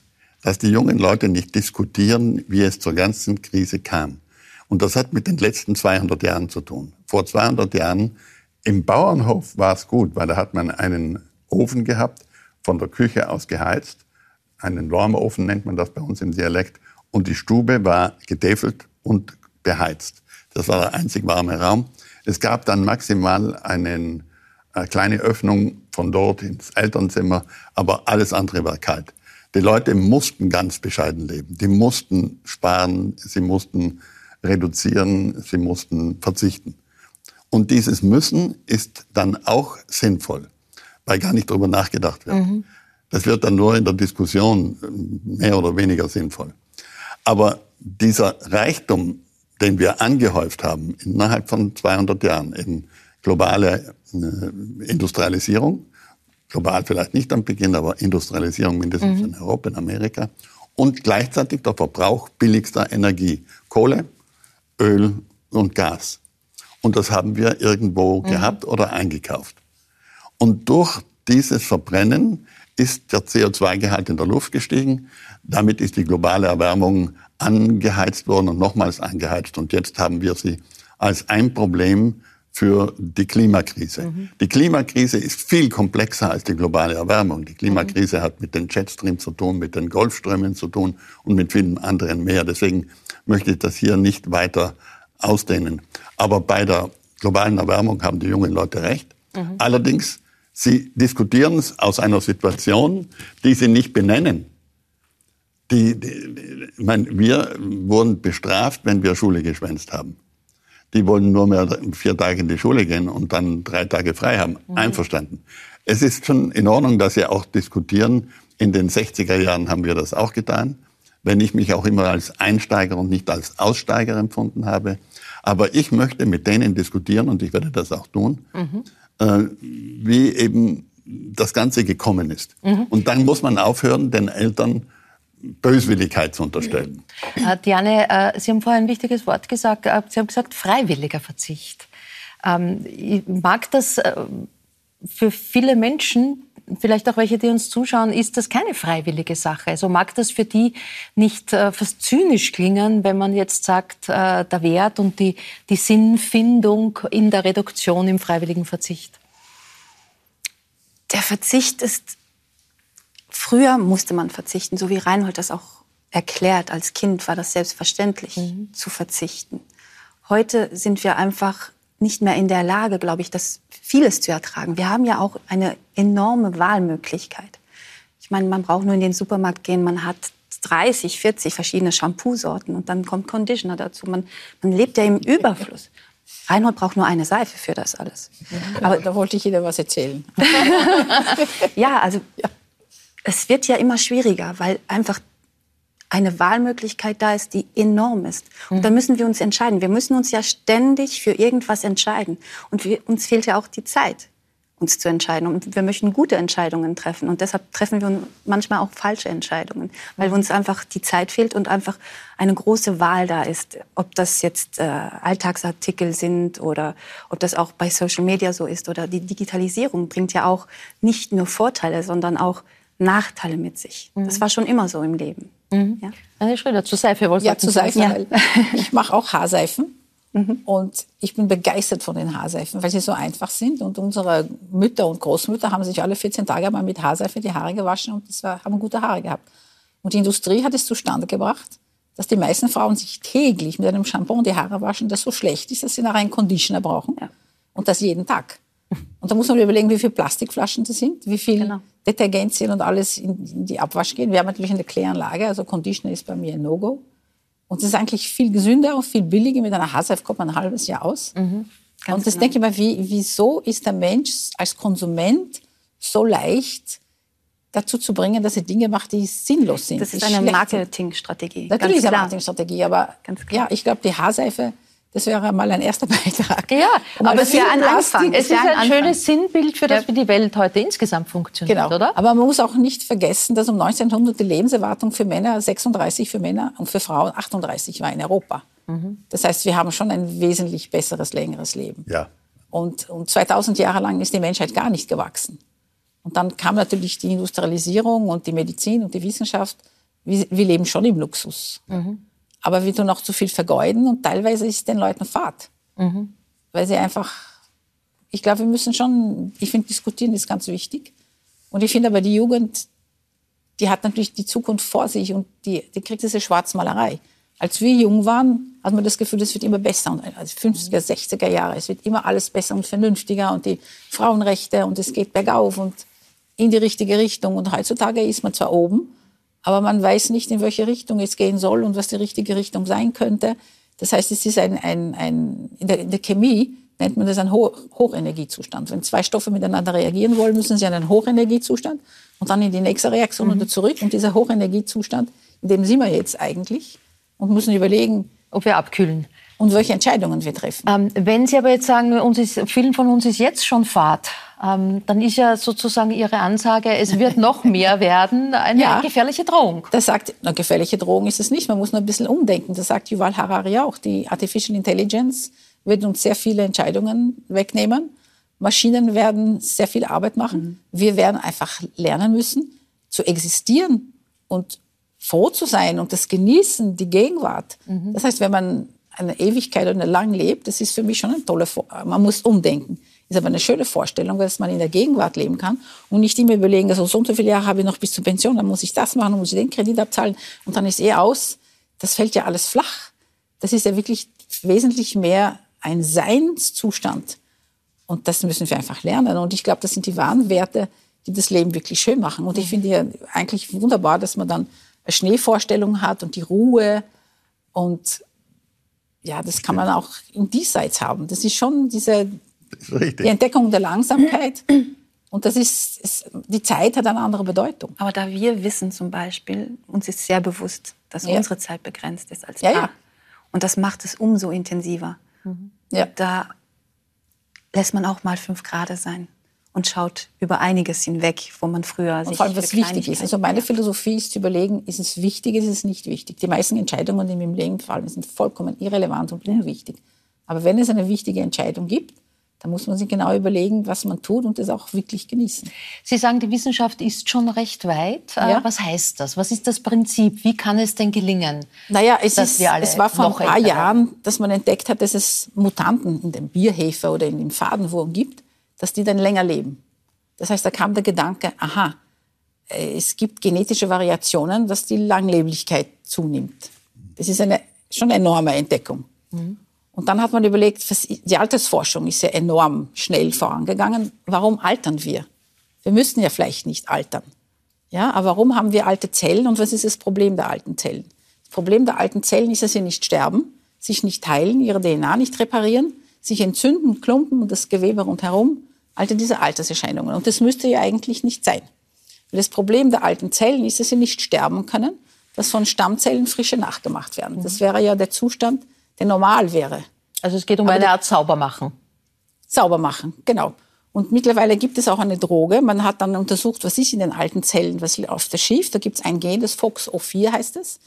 dass die jungen Leute nicht diskutieren, wie es zur ganzen Krise kam. Und das hat mit den letzten 200 Jahren zu tun. Vor 200 Jahren im Bauernhof war es gut, weil da hat man einen Ofen gehabt, von der Küche aus geheizt. Einen Warmofen nennt man das bei uns im Dialekt. Und die Stube war getäfelt und beheizt. Das war der einzig warme Raum. Es gab dann maximal einen, eine kleine Öffnung von dort ins Elternzimmer, aber alles andere war kalt. Die Leute mussten ganz bescheiden leben. Die mussten sparen, sie mussten reduzieren, sie mussten verzichten. Und dieses Müssen ist dann auch sinnvoll, weil gar nicht darüber nachgedacht wird. Mhm. Das wird dann nur in der Diskussion mehr oder weniger sinnvoll. Aber dieser Reichtum, den wir angehäuft haben innerhalb von 200 Jahren in globale äh, Industrialisierung, global vielleicht nicht am Beginn, aber Industrialisierung mindestens mhm. in Europa, in Amerika, und gleichzeitig der Verbrauch billigster Energie, Kohle, Öl und Gas. Und das haben wir irgendwo mhm. gehabt oder eingekauft. Und durch dieses Verbrennen ist der CO2-Gehalt in der Luft gestiegen. Damit ist die globale Erwärmung angeheizt worden und nochmals angeheizt. Und jetzt haben wir sie als ein Problem für die Klimakrise. Mhm. Die Klimakrise ist viel komplexer als die globale Erwärmung. Die Klimakrise mhm. hat mit den Jetstreams zu tun, mit den Golfströmen zu tun und mit vielen anderen mehr. Deswegen möchte ich das hier nicht weiter ausdehnen. Aber bei der globalen Erwärmung haben die jungen Leute recht. Mhm. Allerdings, sie diskutieren es aus einer Situation, die sie nicht benennen. Die, die, ich meine, wir wurden bestraft, wenn wir Schule geschwänzt haben. Die wollen nur mehr vier Tage in die Schule gehen und dann drei Tage frei haben. Mhm. Einverstanden. Es ist schon in Ordnung, dass Sie auch diskutieren. In den 60er Jahren haben wir das auch getan. Wenn ich mich auch immer als Einsteiger und nicht als Aussteiger empfunden habe. Aber ich möchte mit denen diskutieren und ich werde das auch tun, mhm. Äh, wie eben das Ganze gekommen ist. Mhm. Und dann muss man aufhören, den Eltern Böswilligkeit zu unterstellen. Äh, Diane, äh, Sie haben vorhin ein wichtiges Wort gesagt. Äh, Sie haben gesagt, freiwilliger Verzicht. Ähm, ich mag das äh, für viele Menschen, vielleicht auch welche, die uns zuschauen, ist das keine freiwillige Sache. Also mag das für die nicht äh, fast zynisch klingen, wenn man jetzt sagt, äh, der Wert und die, die Sinnfindung in der Reduktion im freiwilligen Verzicht? Der Verzicht ist, früher musste man verzichten, so wie Reinhold das auch erklärt. Als Kind war das selbstverständlich mhm. zu verzichten. Heute sind wir einfach nicht mehr in der Lage, glaube ich, das vieles zu ertragen. Wir haben ja auch eine enorme Wahlmöglichkeit. Ich meine, man braucht nur in den Supermarkt gehen, man hat 30, 40 verschiedene Shampoo-Sorten und dann kommt Conditioner dazu. Man, man lebt ja im Überfluss. <laughs> Reinhold braucht nur eine Seife für das alles. Aber da wollte ich Ihnen was erzählen. <laughs> ja, also ja. es wird ja immer schwieriger, weil einfach eine Wahlmöglichkeit da ist, die enorm ist. Und mhm. da müssen wir uns entscheiden. Wir müssen uns ja ständig für irgendwas entscheiden. Und wir, uns fehlt ja auch die Zeit, uns zu entscheiden. Und wir möchten gute Entscheidungen treffen. Und deshalb treffen wir manchmal auch falsche Entscheidungen, weil uns einfach die Zeit fehlt und einfach eine große Wahl da ist. Ob das jetzt äh, Alltagsartikel sind oder ob das auch bei Social Media so ist oder die Digitalisierung bringt ja auch nicht nur Vorteile, sondern auch Nachteile mit sich. Mhm. Das war schon immer so im Leben. Mhm. Ja. Eine Schröder, zur Seife wollte Ja, zu Seife. Ja. <laughs> Ich mache auch Haarseifen. Mhm. Und ich bin begeistert von den Haarseifen, weil sie so einfach sind. Und unsere Mütter und Großmütter haben sich alle 14 Tage mal mit Haarseife die Haare gewaschen und das war, haben gute Haare gehabt. Und die Industrie hat es zustande gebracht, dass die meisten Frauen sich täglich mit einem Shampoo die Haare waschen, das so schlecht ist, dass sie nachher einen Conditioner brauchen. Ja. Und das jeden Tag. Und da muss man überlegen, wie viele Plastikflaschen das sind, wie viel genau. Detergenzien und alles in, in, die Abwasch gehen. Wir haben natürlich eine Kläranlage, also Conditioner ist bei mir ein No-Go. Und es ist eigentlich viel gesünder und viel billiger. Mit einer Haarseif kommt man ein halbes Jahr aus. Mhm, und das genau. denke ich mal, wie, wieso ist der Mensch als Konsument so leicht dazu zu bringen, dass er Dinge macht, die sinnlos sind? Das ist eine Marketingstrategie. Natürlich ist eine Marketingstrategie, aber ja, ich glaube, die Haarseife das wäre mal ein erster <laughs> Beitrag. Ja, um aber es ist ja ein Anfang. Es ist ein, ein schönes Sinnbild für das, wie die Welt heute insgesamt funktioniert, genau. oder? Aber man muss auch nicht vergessen, dass um 1900 die Lebenserwartung für Männer 36 für Männer und für Frauen 38 war in Europa. Mhm. Das heißt, wir haben schon ein wesentlich besseres, längeres Leben. Ja. Und, und 2000 Jahre lang ist die Menschheit gar nicht gewachsen. Und dann kam natürlich die Industrialisierung und die Medizin und die Wissenschaft. Wir, wir leben schon im Luxus. Mhm. Aber wir tun auch zu viel vergeuden und teilweise ist den Leuten Fahrt. Mhm. Weil sie einfach, ich glaube, wir müssen schon, ich finde, diskutieren ist ganz wichtig. Und ich finde aber die Jugend, die hat natürlich die Zukunft vor sich und die, die kriegt diese Schwarzmalerei. Als wir jung waren, hat man das Gefühl, es wird immer besser. Und also 50er, 60er Jahre, es wird immer alles besser und vernünftiger und die Frauenrechte und es geht bergauf und in die richtige Richtung. Und heutzutage ist man zwar oben, aber man weiß nicht, in welche Richtung es gehen soll und was die richtige Richtung sein könnte. Das heißt, es ist ein, ein, ein in, der, in der Chemie nennt man das ein Ho Hochenergiezustand. Wenn zwei Stoffe miteinander reagieren wollen, müssen sie in einen Hochenergiezustand und dann in die nächste Reaktion mhm. wieder zurück. Und dieser Hochenergiezustand, in dem sind wir jetzt eigentlich und müssen überlegen, ob wir abkühlen und welche Entscheidungen wir treffen. Ähm, wenn Sie aber jetzt sagen, uns ist, vielen von uns ist jetzt schon Fahrt, ähm, dann ist ja sozusagen Ihre Ansage, es wird noch mehr werden, eine ja, gefährliche Drohung. Das sagt, eine gefährliche Drohung ist es nicht, man muss nur ein bisschen umdenken. Das sagt Yuval Harari auch. Die Artificial Intelligence wird uns sehr viele Entscheidungen wegnehmen. Maschinen werden sehr viel Arbeit machen. Mhm. Wir werden einfach lernen müssen, zu existieren und froh zu sein und das genießen, die Gegenwart. Mhm. Das heißt, wenn man eine Ewigkeit oder lang lebt, das ist für mich schon eine tolle, man muss umdenken. Ist aber eine schöne Vorstellung, dass man in der Gegenwart leben kann und nicht immer überlegen, also so und so viele Jahre habe ich noch bis zur Pension, dann muss ich das machen, dann muss ich den Kredit abzahlen und dann ist eh aus. Das fällt ja alles flach. Das ist ja wirklich wesentlich mehr ein Seinszustand. Und das müssen wir einfach lernen. Und ich glaube, das sind die wahren Werte, die das Leben wirklich schön machen. Und ich finde ja eigentlich wunderbar, dass man dann eine Schneevorstellung hat und die Ruhe und ja, das kann man auch im Diesseits haben. Das ist schon diese ist die Entdeckung der Langsamkeit. Und das ist, ist, die Zeit hat eine andere Bedeutung. Aber da wir wissen zum Beispiel, uns ist sehr bewusst, dass ja. unsere Zeit begrenzt ist als Paar. Ja, ja. Und das macht es umso intensiver. Mhm. Ja. Da lässt man auch mal fünf Grad sein. Und schaut über einiges hinweg, wo man früher und sich vor allem, was wichtig ist. Also meine Philosophie ist zu überlegen, ist es wichtig, ist es nicht wichtig. Die meisten Entscheidungen, die mir im Leben fallen, sind vollkommen irrelevant und unwichtig. Aber wenn es eine wichtige Entscheidung gibt, da muss man sich genau überlegen, was man tut und das auch wirklich genießen. Sie sagen, die Wissenschaft ist schon recht weit. Äh, Ja. Was heißt das? Was ist das Prinzip? Wie kann es denn gelingen? Naja, es, dass ist, wir alle es war vor ein paar Jahren, dass man entdeckt hat, dass es Mutanten in dem Bierhefer oder in dem Fadenwurm gibt, dass die dann länger leben. Das heißt, da kam der Gedanke, aha, äh, es gibt genetische Variationen, dass die Langleblichkeit zunimmt. Das ist eine schon eine enorme Entdeckung. Und dann hat man überlegt, die Altersforschung ist ja enorm schnell vorangegangen. Warum altern wir? Wir müssten ja vielleicht nicht altern. Ja, aber warum haben wir alte Zellen und was ist das Problem der alten Zellen? Das Problem der alten Zellen ist, dass sie nicht sterben, sich nicht heilen, ihre DNA nicht reparieren, sich entzünden, klumpen und das Gewebe rundherum, alte diese Alterserscheinungen. Und das müsste ja eigentlich nicht sein. Weil Das Problem der alten Zellen ist, dass sie nicht sterben können, dass von Stammzellen frische nachgemacht werden. Das wäre ja der Zustand, der normal wäre. Also es geht um Aber eine Art Saubermachen. Sauber machen, genau. Und mittlerweile gibt es auch eine Droge. Man hat dann untersucht, was ist in den alten Zellen, was läuft da schief. Da gibt es ein Gen, das FOXO4 heißt es.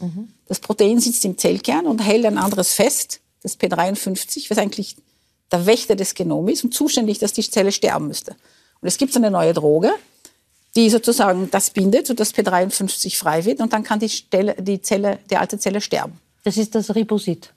Das Protein sitzt im Zellkern und hält ein anderes fest, das P53, was eigentlich der Wächter des Genoms ist und zuständig, dass die Zelle sterben müsste. Und es gibt so eine neue Droge, die sozusagen das bindet, sodass P53 frei wird und dann kann die, Stelle, die, Zelle, die alte Zelle sterben. Das ist das Ribosid.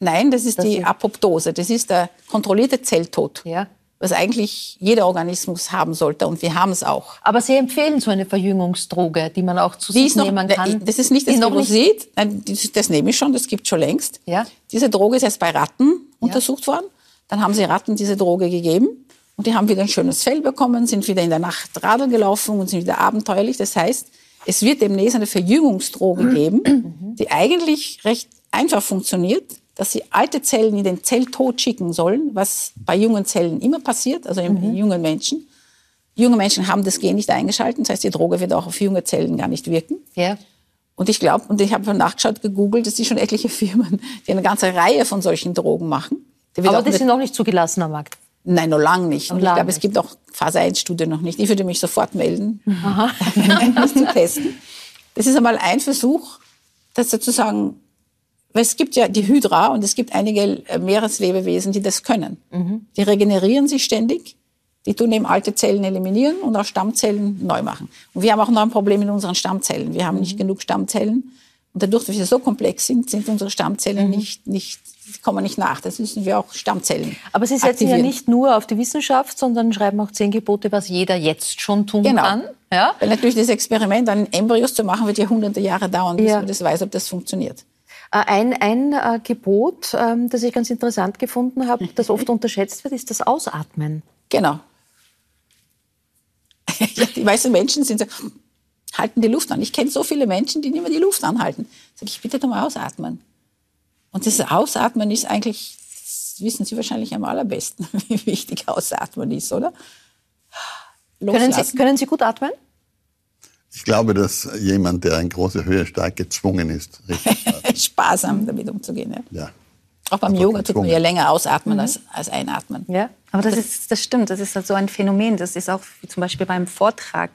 Nein, das ist Das die ist- Apoptose. Das ist der kontrollierte Zelltod Ja. was eigentlich jeder Organismus haben sollte und wir haben es auch. Aber Sie empfehlen so eine Verjüngungsdroge, die man auch zu Die sich noch, nehmen kann. das ist nicht das Ribosid, nein, das, das nehme ich schon, das gibt schon längst. Ja. Diese Droge ist erst bei Ratten untersucht worden. Dann haben sie Ratten diese Droge gegeben und die haben wieder ein schönes Fell bekommen, sind wieder in der Nacht Radl gelaufen und sind wieder abenteuerlich. Das heißt, es wird demnächst eine Verjüngungsdroge geben, die eigentlich recht einfach funktioniert, dass sie alte Zellen in den Zelltod schicken sollen, was bei jungen Zellen immer passiert, also in in jungen Menschen. Junge Menschen haben das Gen nicht eingeschaltet, das heißt, die Droge wird auch auf junge Zellen gar nicht wirken. Ja. Und ich glaube, und ich habe nachgeschaut, gegoogelt, es sind schon etliche <laughs> Firmen, die eine ganze Reihe von solchen Drogen machen. Aber mit- sind noch nicht zugelassen am Markt. Nein, noch lang nicht. Noch ich lang glaube, es gibt auch Phase 1 Studie noch nicht. Ich würde mich sofort melden, <laughs> das zu testen. Das ist einmal ein Versuch, das sozusagen, weil es gibt ja die Hydra und es gibt einige äh, Meereslebewesen, die das können. Mhm. Die regenerieren sich ständig. Die tun eben alte Zellen eliminieren und auch Stammzellen neu machen. Und wir haben auch noch ein Problem mit unseren Stammzellen. Wir haben Mhm. nicht genug Stammzellen. Und dadurch, dass wir so komplex sind, sind unsere Mhm. Stammzellen nicht, nicht, die kommen nicht nach. Das müssen wir auch Stammzellen Aber Sie setzen ja aktivieren. nicht nur auf die Wissenschaft, sondern schreiben auch zehn Gebote, was jeder jetzt schon tun Genau. kann. Ja? Weil natürlich das Experiment an Embryos zu machen, wird ja hunderte Jahre dauern, bis Ja. man das weiß, ob das funktioniert. Äh, Ein, ein äh, Gebot, ähm, das ich ganz interessant gefunden habe, das oft <laughs> unterschätzt wird, ist das Ausatmen. Genau. <laughs> ja, die meisten Menschen sind so, halten die Luft an. Ich kenne so viele Menschen, die nicht mehr die Luft anhalten. Sag ich, bitte doch mal ausatmen. Und das Ausatmen ist eigentlich, das wissen Sie wahrscheinlich am allerbesten, <laughs> wie wichtig Ausatmen ist, oder? Können Sie, können Sie gut atmen? Ich glaube, dass jemand, der in große Höhe steigt, gezwungen ist, richtig zu <laughs> atmen. Sparsam damit umzugehen. Ja. Ja. Auch beim Yoga tut man ja länger ausatmen als, als einatmen. Ja. Aber das, ist, das stimmt, das ist halt so ein Phänomen. Das ist auch wie zum Beispiel beim Vortrag.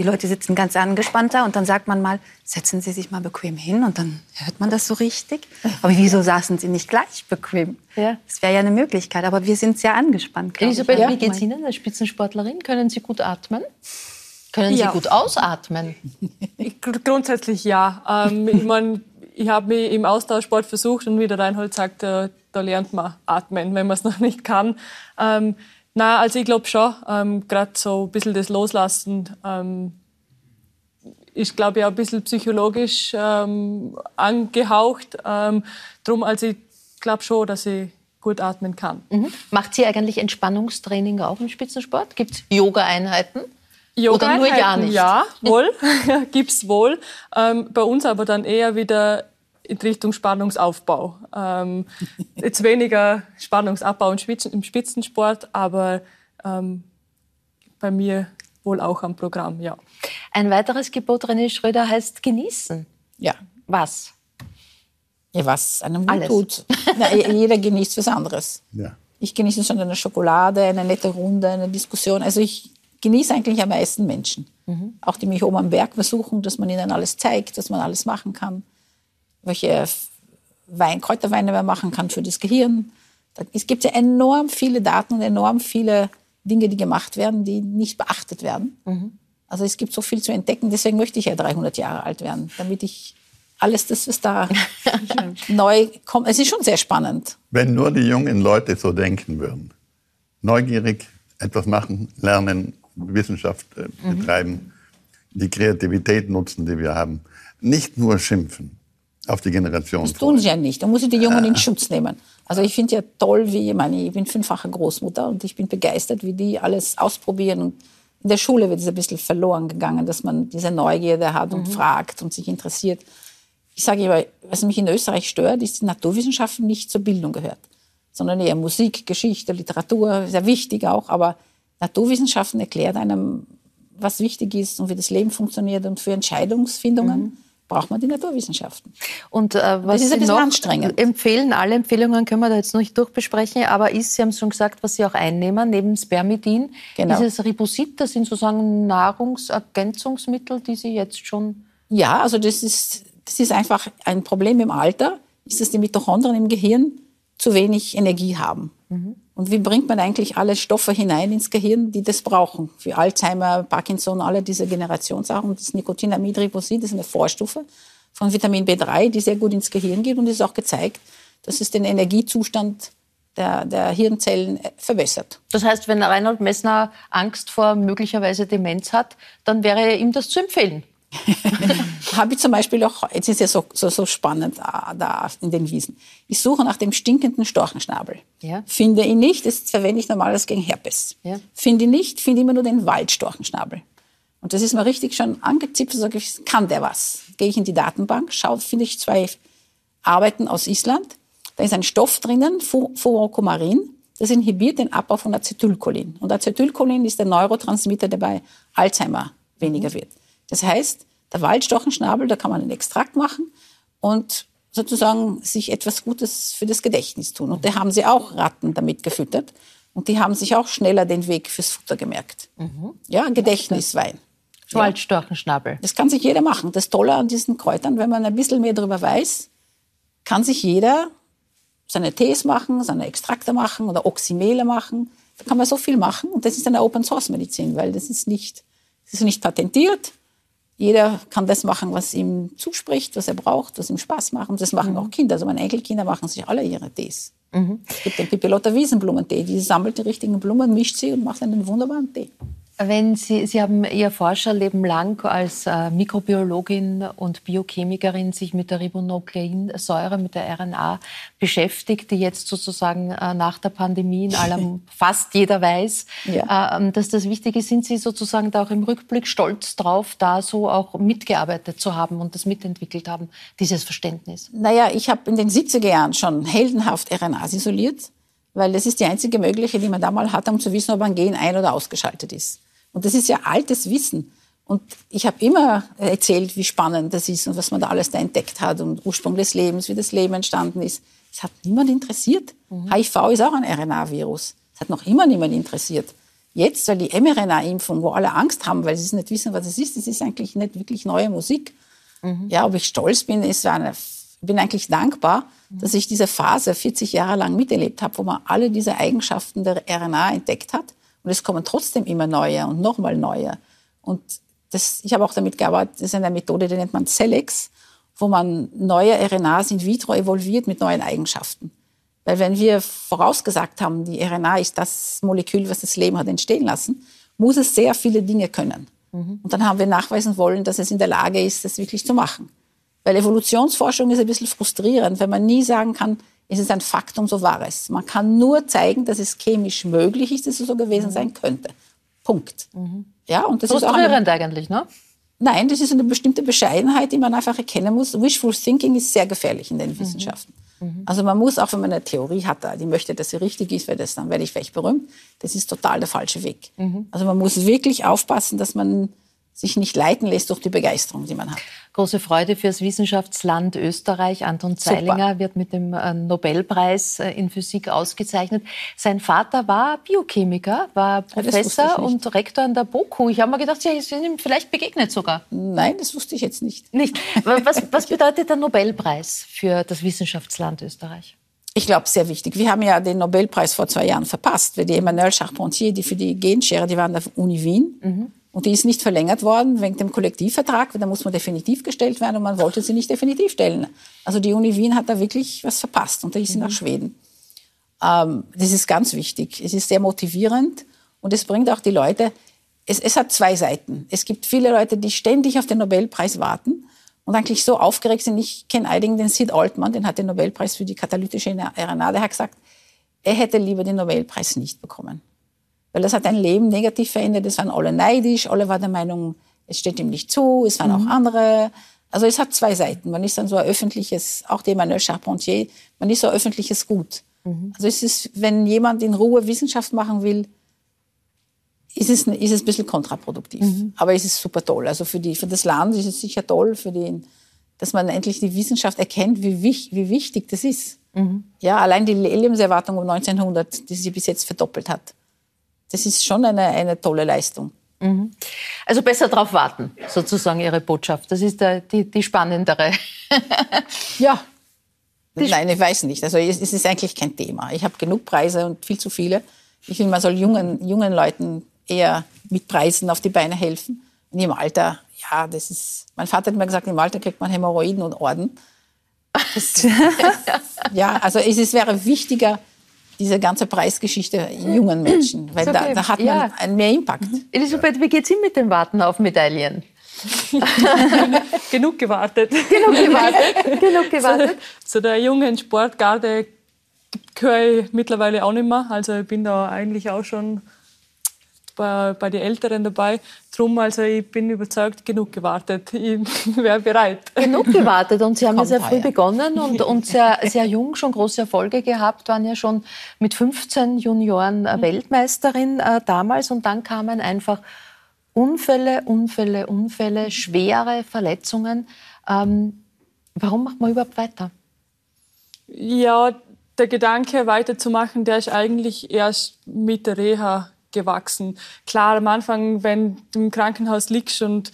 Die Leute sitzen ganz angespannter und dann sagt man mal, setzen Sie sich mal bequem hin und dann hört man das so richtig. Aber wieso saßen Sie nicht gleich bequem? Ja. Das wäre ja eine Möglichkeit, aber wir sind sehr angespannt. Elisabeth, ich. wie geht's Ihnen als Spitzensportlerin? Können Sie gut atmen? Können Ja. Sie gut ausatmen? <laughs> Gr- Grundsätzlich ja. Ähm, ich mein, ich habe mich im Austauschsport versucht und wie der Reinhold sagt, äh, da lernt man atmen, wenn man es noch nicht kann. Ähm, na, also ich glaube schon, ähm, gerade so ein bisschen das Loslassen ähm, ist, glaube ich, auch ein bisschen psychologisch ähm, angehaucht. Ähm, drum, also ich glaube schon, dass ich gut atmen kann. Mhm. Macht sie eigentlich Entspannungstraining auch im Spitzensport? Gibt es Yoga-Einheiten? Oder nur ja nicht? Ja, <laughs> wohl, <laughs> gibt's wohl. Ähm, bei uns aber dann eher wieder in Richtung Spannungsaufbau. Ähm, <laughs> jetzt weniger Spannungsabbau im Spitzen- im Spitzensport, aber ähm, bei mir wohl auch am Programm, ja. Ein weiteres Gebot René Schröder heißt genießen. Ja. Was? Ja, was einem gut Alles. tut. Na, <laughs> jeder genießt was anderes. Ja. Ich genieße schon eine Schokolade, eine nette Runde, eine Diskussion. Also ich genieße eigentlich am meisten Menschen. Mhm. Auch die mich oben am Berg besuchen, dass man ihnen alles zeigt, dass man alles machen kann. Welche Wein, Kräuterweine man machen kann für das Gehirn. Es gibt ja enorm viele Daten und enorm viele Dinge, die gemacht werden, die nicht beachtet werden. Mhm. Also es gibt so viel zu entdecken. Deswegen möchte ich ja 300 Jahre alt werden, damit ich alles das, was da <laughs> neu kommt. Es ist schon sehr spannend. Wenn nur die jungen Leute so denken würden, neugierig etwas machen, lernen, Wissenschaft äh, mhm. betreiben, mhm. die Kreativität nutzen, die wir haben, nicht nur schimpfen auf die Generation. Das tun sie ja nicht. Da muss ich die Jungen in Schutz nehmen. Also ich finde ja toll, wie ich meine, ich bin fünffache Großmutter und ich bin begeistert, wie die alles ausprobieren. Und in der Schule wird es ein bisschen verloren gegangen, dass man diese Neugierde hat und mhm. fragt und sich interessiert. Ich sage immer, was mich in Österreich stört, ist, dass Naturwissenschaften nicht zur Bildung gehört, sondern eher Musik, Geschichte, Literatur, sehr wichtig auch, aber Naturwissenschaften erklärt einem, was wichtig ist und wie das Leben funktioniert und für Entscheidungsfindungen. Mhm braucht man die Naturwissenschaften. Und äh, was das ist ein bisschen anstrengend. empfehlen, alle Empfehlungen können wir da jetzt noch nicht durchbesprechen, aber ist, Sie haben es schon gesagt, was Sie auch einnehmen, neben Spermidin, genau. dieses Ribosit, das sind sozusagen Nahrungsergänzungsmittel, die Sie jetzt schon... Ja, also das ist das ist einfach ein Problem im Alter, ist, dass die Mitochondrien im Gehirn zu wenig Energie haben. Und wie bringt man eigentlich alle Stoffe hinein ins Gehirn, die das brauchen? Für Alzheimer, Parkinson, alle diese Generationssachen. Das Nicotinamid Ribosid ist eine Vorstufe von Vitamin B3, die sehr gut ins Gehirn geht und ist auch gezeigt, dass es den Energiezustand der, der Hirnzellen verbessert. Das heißt, wenn Reinhold Messner Angst vor möglicherweise Demenz hat, dann wäre ihm das zu empfehlen. <laughs> habe ich zum Beispiel auch, jetzt ist ja so, so, so spannend da, da in den Wiesen. Ich suche nach dem stinkenden Storchenschnabel. Ja. Finde ihn nicht, das verwende ich normalerweise gegen Herpes. Ja. Finde ihn nicht, finde immer nur den Waldstorchenschnabel. Und das ist mir richtig schon angezipft, sage ich, kann der was? Gehe ich in die Datenbank, schaue, finde ich zwei Arbeiten aus Island. Da ist ein Stoff drinnen, Furocomarin, das inhibiert den Abbau von Acetylcholin. Und Acetylcholin ist der Neurotransmitter, der bei Alzheimer weniger mhm. wird. Das heißt, der Waldstochenschnabel, da kann man einen Extrakt machen und sozusagen sich etwas Gutes für das Gedächtnis tun. Und da haben sie auch Ratten damit gefüttert. Und die haben sich auch schneller den Weg fürs Futter gemerkt. Mhm. Ja, Gedächtniswein. Waldstochenschnabel. Das kann sich jeder machen. Das Tolle an diesen Kräutern, wenn man ein bisschen mehr darüber weiß, kann sich jeder seine Tees machen, seine Extrakte machen oder Oxymele machen. Da kann man so viel machen. Und das ist eine Open-Source-Medizin, weil das ist nicht, das ist nicht patentiert. Jeder kann das machen, was ihm zuspricht, was er braucht, was ihm Spaß macht. Und das machen mhm. auch Kinder. Also meine Enkelkinder machen sich alle ihre Tees. Mhm. Es gibt den Pipilotta Wiesenblumentee. Die sammelt die richtigen Blumen, mischt sie und macht einen wunderbaren Tee. Wenn Sie, Sie haben Ihr Forscherleben lang als äh, Mikrobiologin und Biochemikerin sich mit der Ribonukleinsäure, mit der RNA beschäftigt, die jetzt sozusagen äh, nach der Pandemie in allem <laughs> fast jeder weiß, ja. äh, dass das wichtig ist. Sind Sie sozusagen da auch im Rückblick stolz drauf, da so auch mitgearbeitet zu haben und das mitentwickelt haben, dieses Verständnis? Naja, ich habe in den 70er Jahren schon heldenhaft RNAs isoliert, weil das ist die einzige Möglichkeit, die man da mal hat, um zu wissen, ob ein Gen ein- oder ausgeschaltet ist. Und das ist ja altes Wissen. Und ich habe immer erzählt, wie spannend das ist und was man da alles da entdeckt hat und Ursprung des Lebens, wie das Leben entstanden ist. Das hat niemand interessiert. Mhm. HIV ist auch ein RNA-Virus. Das hat noch immer niemand interessiert. Jetzt, weil die mRNA-Impfung, wo alle Angst haben, weil sie nicht wissen, was es ist, das ist eigentlich nicht wirklich neue Musik. Mhm. Ja, ob ich stolz bin, ist eine, ich bin eigentlich dankbar, mhm. dass ich diese Phase 40 Jahre lang miterlebt habe, wo man alle diese Eigenschaften der RNA entdeckt hat und es kommen trotzdem immer neue und nochmal neue. Und das, ich habe auch damit gearbeitet, das ist eine Methode, die nennt man Celex, wo man neue RNAs in vitro evolviert mit neuen Eigenschaften. Weil wenn wir vorausgesagt haben, die RNA ist das Molekül, was das Leben hat entstehen lassen, muss es sehr viele Dinge können. Mhm. Und dann haben wir nachweisen wollen, dass es in der Lage ist, das wirklich zu machen. Weil Evolutionsforschung ist ein bisschen frustrierend, wenn man nie sagen kann, ist es ein Faktum, so war es. Man kann nur zeigen, dass es chemisch möglich ist, dass es so gewesen mhm. sein könnte. Punkt. Mhm. Ja, und das Frustrierend ist auch eine, eigentlich, ne? Nein, das ist eine bestimmte Bescheidenheit, die man einfach erkennen muss. Wishful Thinking ist sehr gefährlich in den mhm. Wissenschaften. Mhm. Also man muss, auch wenn man eine Theorie hat, die möchte, dass sie richtig ist, weil das, dann werde ich vielleicht berühmt, das ist total der falsche Weg. Mhm. Also man muss wirklich aufpassen, dass man sich nicht leiten lässt durch die Begeisterung, die man hat. Große Freude fürs Wissenschaftsland Österreich. Anton Zeilinger Super. wird mit dem äh, Nobelpreis äh, in Physik ausgezeichnet. Sein Vater war Biochemiker, war Professor und Rektor an der BOKU. Ich habe mir gedacht, Sie sind ihm vielleicht begegnet sogar. Nein, das wusste ich jetzt nicht. Nicht. Was, was bedeutet der Nobelpreis für das Wissenschaftsland Österreich? Ich glaube, sehr wichtig. Wir haben ja den Nobelpreis vor zwei Jahren verpasst, weil die Emmanuelle Charpentier, die für die Genschere, die war an der Uni Wien. Mhm. Und die ist nicht verlängert worden wegen dem Kollektivvertrag, weil da muss man definitiv gestellt werden und man wollte sie nicht definitiv stellen. Also die Uni Wien hat da wirklich was verpasst und da ist sie mhm. nach Schweden. Ähm, das ist ganz wichtig. Es ist sehr motivierend und es bringt auch die Leute, es, es hat zwei Seiten. Es gibt viele Leute, die ständig auf den Nobelpreis warten und eigentlich so aufgeregt sind. Ich kenne einigen, den Sid Altman, den hat den Nobelpreis für die katalytische RNA, der hat gesagt, er hätte lieber den Nobelpreis nicht bekommen. Weil das hat ein Leben negativ verändert. Es waren alle neidisch, alle waren der Meinung, es steht ihm nicht zu, es waren mhm. auch andere. Also es hat zwei Seiten. Man ist dann so ein öffentliches, auch der Emmanuel Charpentier, man ist so ein öffentliches Gut. Mhm. Also es ist, wenn jemand in Ruhe Wissenschaft machen will, ist es, ist es ein bisschen kontraproduktiv. Mhm. Aber es ist super toll. Also für, die, für das Land ist es sicher toll, für den, dass man endlich die Wissenschaft erkennt, wie, wie wichtig das ist. Mhm. Ja, allein die Lebenserwartung um 1900, die sich bis jetzt verdoppelt hat. Das ist schon eine, eine tolle Leistung. Mhm. Also besser darauf warten, sozusagen Ihre Botschaft. Das ist der, die, die spannendere. <laughs> ja. Nein, ich weiß nicht. Also es, es ist eigentlich kein Thema. Ich habe genug Preise und viel zu viele. Ich finde, man soll jungen, jungen Leuten eher mit Preisen auf die Beine helfen. Und im Alter, ja, das ist, mein Vater hat mir gesagt, im Alter kriegt man Hämorrhoiden und Orden. Das, <laughs> ja, also es ist, wäre wichtiger, diese ganze Preisgeschichte jungen Menschen, weil okay. da, da, hat man ja. einen mehr Impact. Mhm. Elisabeth, wie geht's Ihnen mit dem Warten auf Medaillen? <laughs> Genug gewartet. Genug gewartet. Genug gewartet. Zu, zu der jungen Sportgarde gehöre ich mittlerweile auch nicht mehr. Also ich bin da eigentlich auch schon bei, bei den Älteren dabei. Drum, also ich bin überzeugt, genug gewartet. <laughs> Ich wäre bereit. Genug gewartet und Sie haben ja sehr früh begonnen und, und sehr, sehr jung schon große Erfolge gehabt, waren ja schon mit 15 Junioren mhm. Weltmeisterin äh, damals und dann kamen einfach Unfälle, Unfälle, Unfälle, schwere Verletzungen. Ähm, warum macht man überhaupt weiter? Ja, der Gedanke weiterzumachen, der ist eigentlich erst mit der Reha gewachsen. Klar, am Anfang, wenn du im Krankenhaus liegst und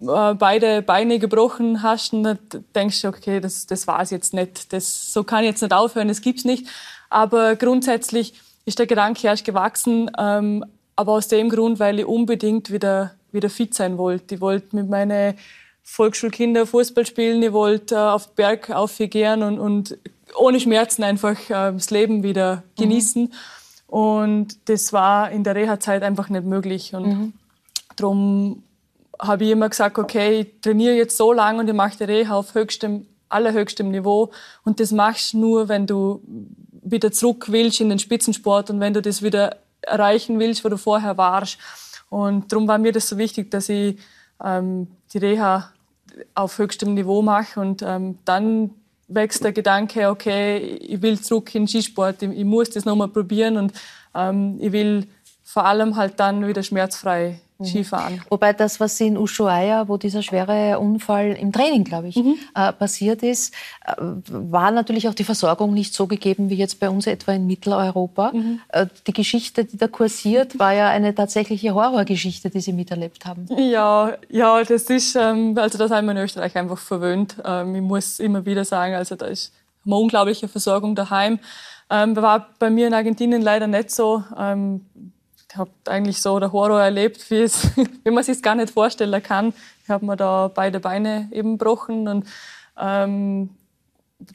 äh, beide Beine gebrochen hast, dann denkst du, okay, das, das war es jetzt nicht. Das, so kann ich jetzt nicht aufhören, das gibt's nicht. Aber grundsätzlich ist der Gedanke erst gewachsen, ähm, aber aus dem Grund, weil ich unbedingt wieder, wieder fit sein wollte. Ich wollte mit meinen Volksschulkindern Fußball spielen, ich wollte äh, auf den Berg aufgehen und, und ohne Schmerzen einfach äh, das Leben wieder mhm. genießen. Mhm. Und das war in der Reha-Zeit einfach nicht möglich. Und mhm. darum habe ich immer gesagt, okay, ich trainiere jetzt so lange und ich mache die Reha auf höchstem, allerhöchstem Niveau. Und das machst du nur, wenn du wieder zurück willst in den Spitzensport und wenn du das wieder erreichen willst, wo du vorher warst. Und darum war mir das so wichtig, dass ich ähm, die Reha auf höchstem Niveau mache und ähm, dann wächst der Gedanke, okay, ich will zurück in den Skisport, ich, ich muss das nochmal probieren und ähm, ich will vor allem halt dann wieder schmerzfrei. Skifahren. Wobei das, was in Ushuaia, wo dieser schwere Unfall im Training, glaube ich, mhm. äh, passiert ist, äh, war natürlich auch die Versorgung nicht so gegeben wie jetzt bei uns etwa in Mitteleuropa. Mhm. Äh, die Geschichte, die da kursiert, war ja eine tatsächliche Horrorgeschichte, die Sie miterlebt haben. Ja, ja, das ist, ähm, also das haben wir in Österreich einfach verwöhnt. Ähm, ich muss immer wieder sagen, also da ist eine unglaubliche Versorgung daheim. Ähm, war bei mir in Argentinien leider nicht so. Ähm, habe eigentlich so der Horror erlebt, <laughs> wie, es, man sich gar nicht vorstellen kann. Ich habe mir da beide Beine eben gebrochen und ähm,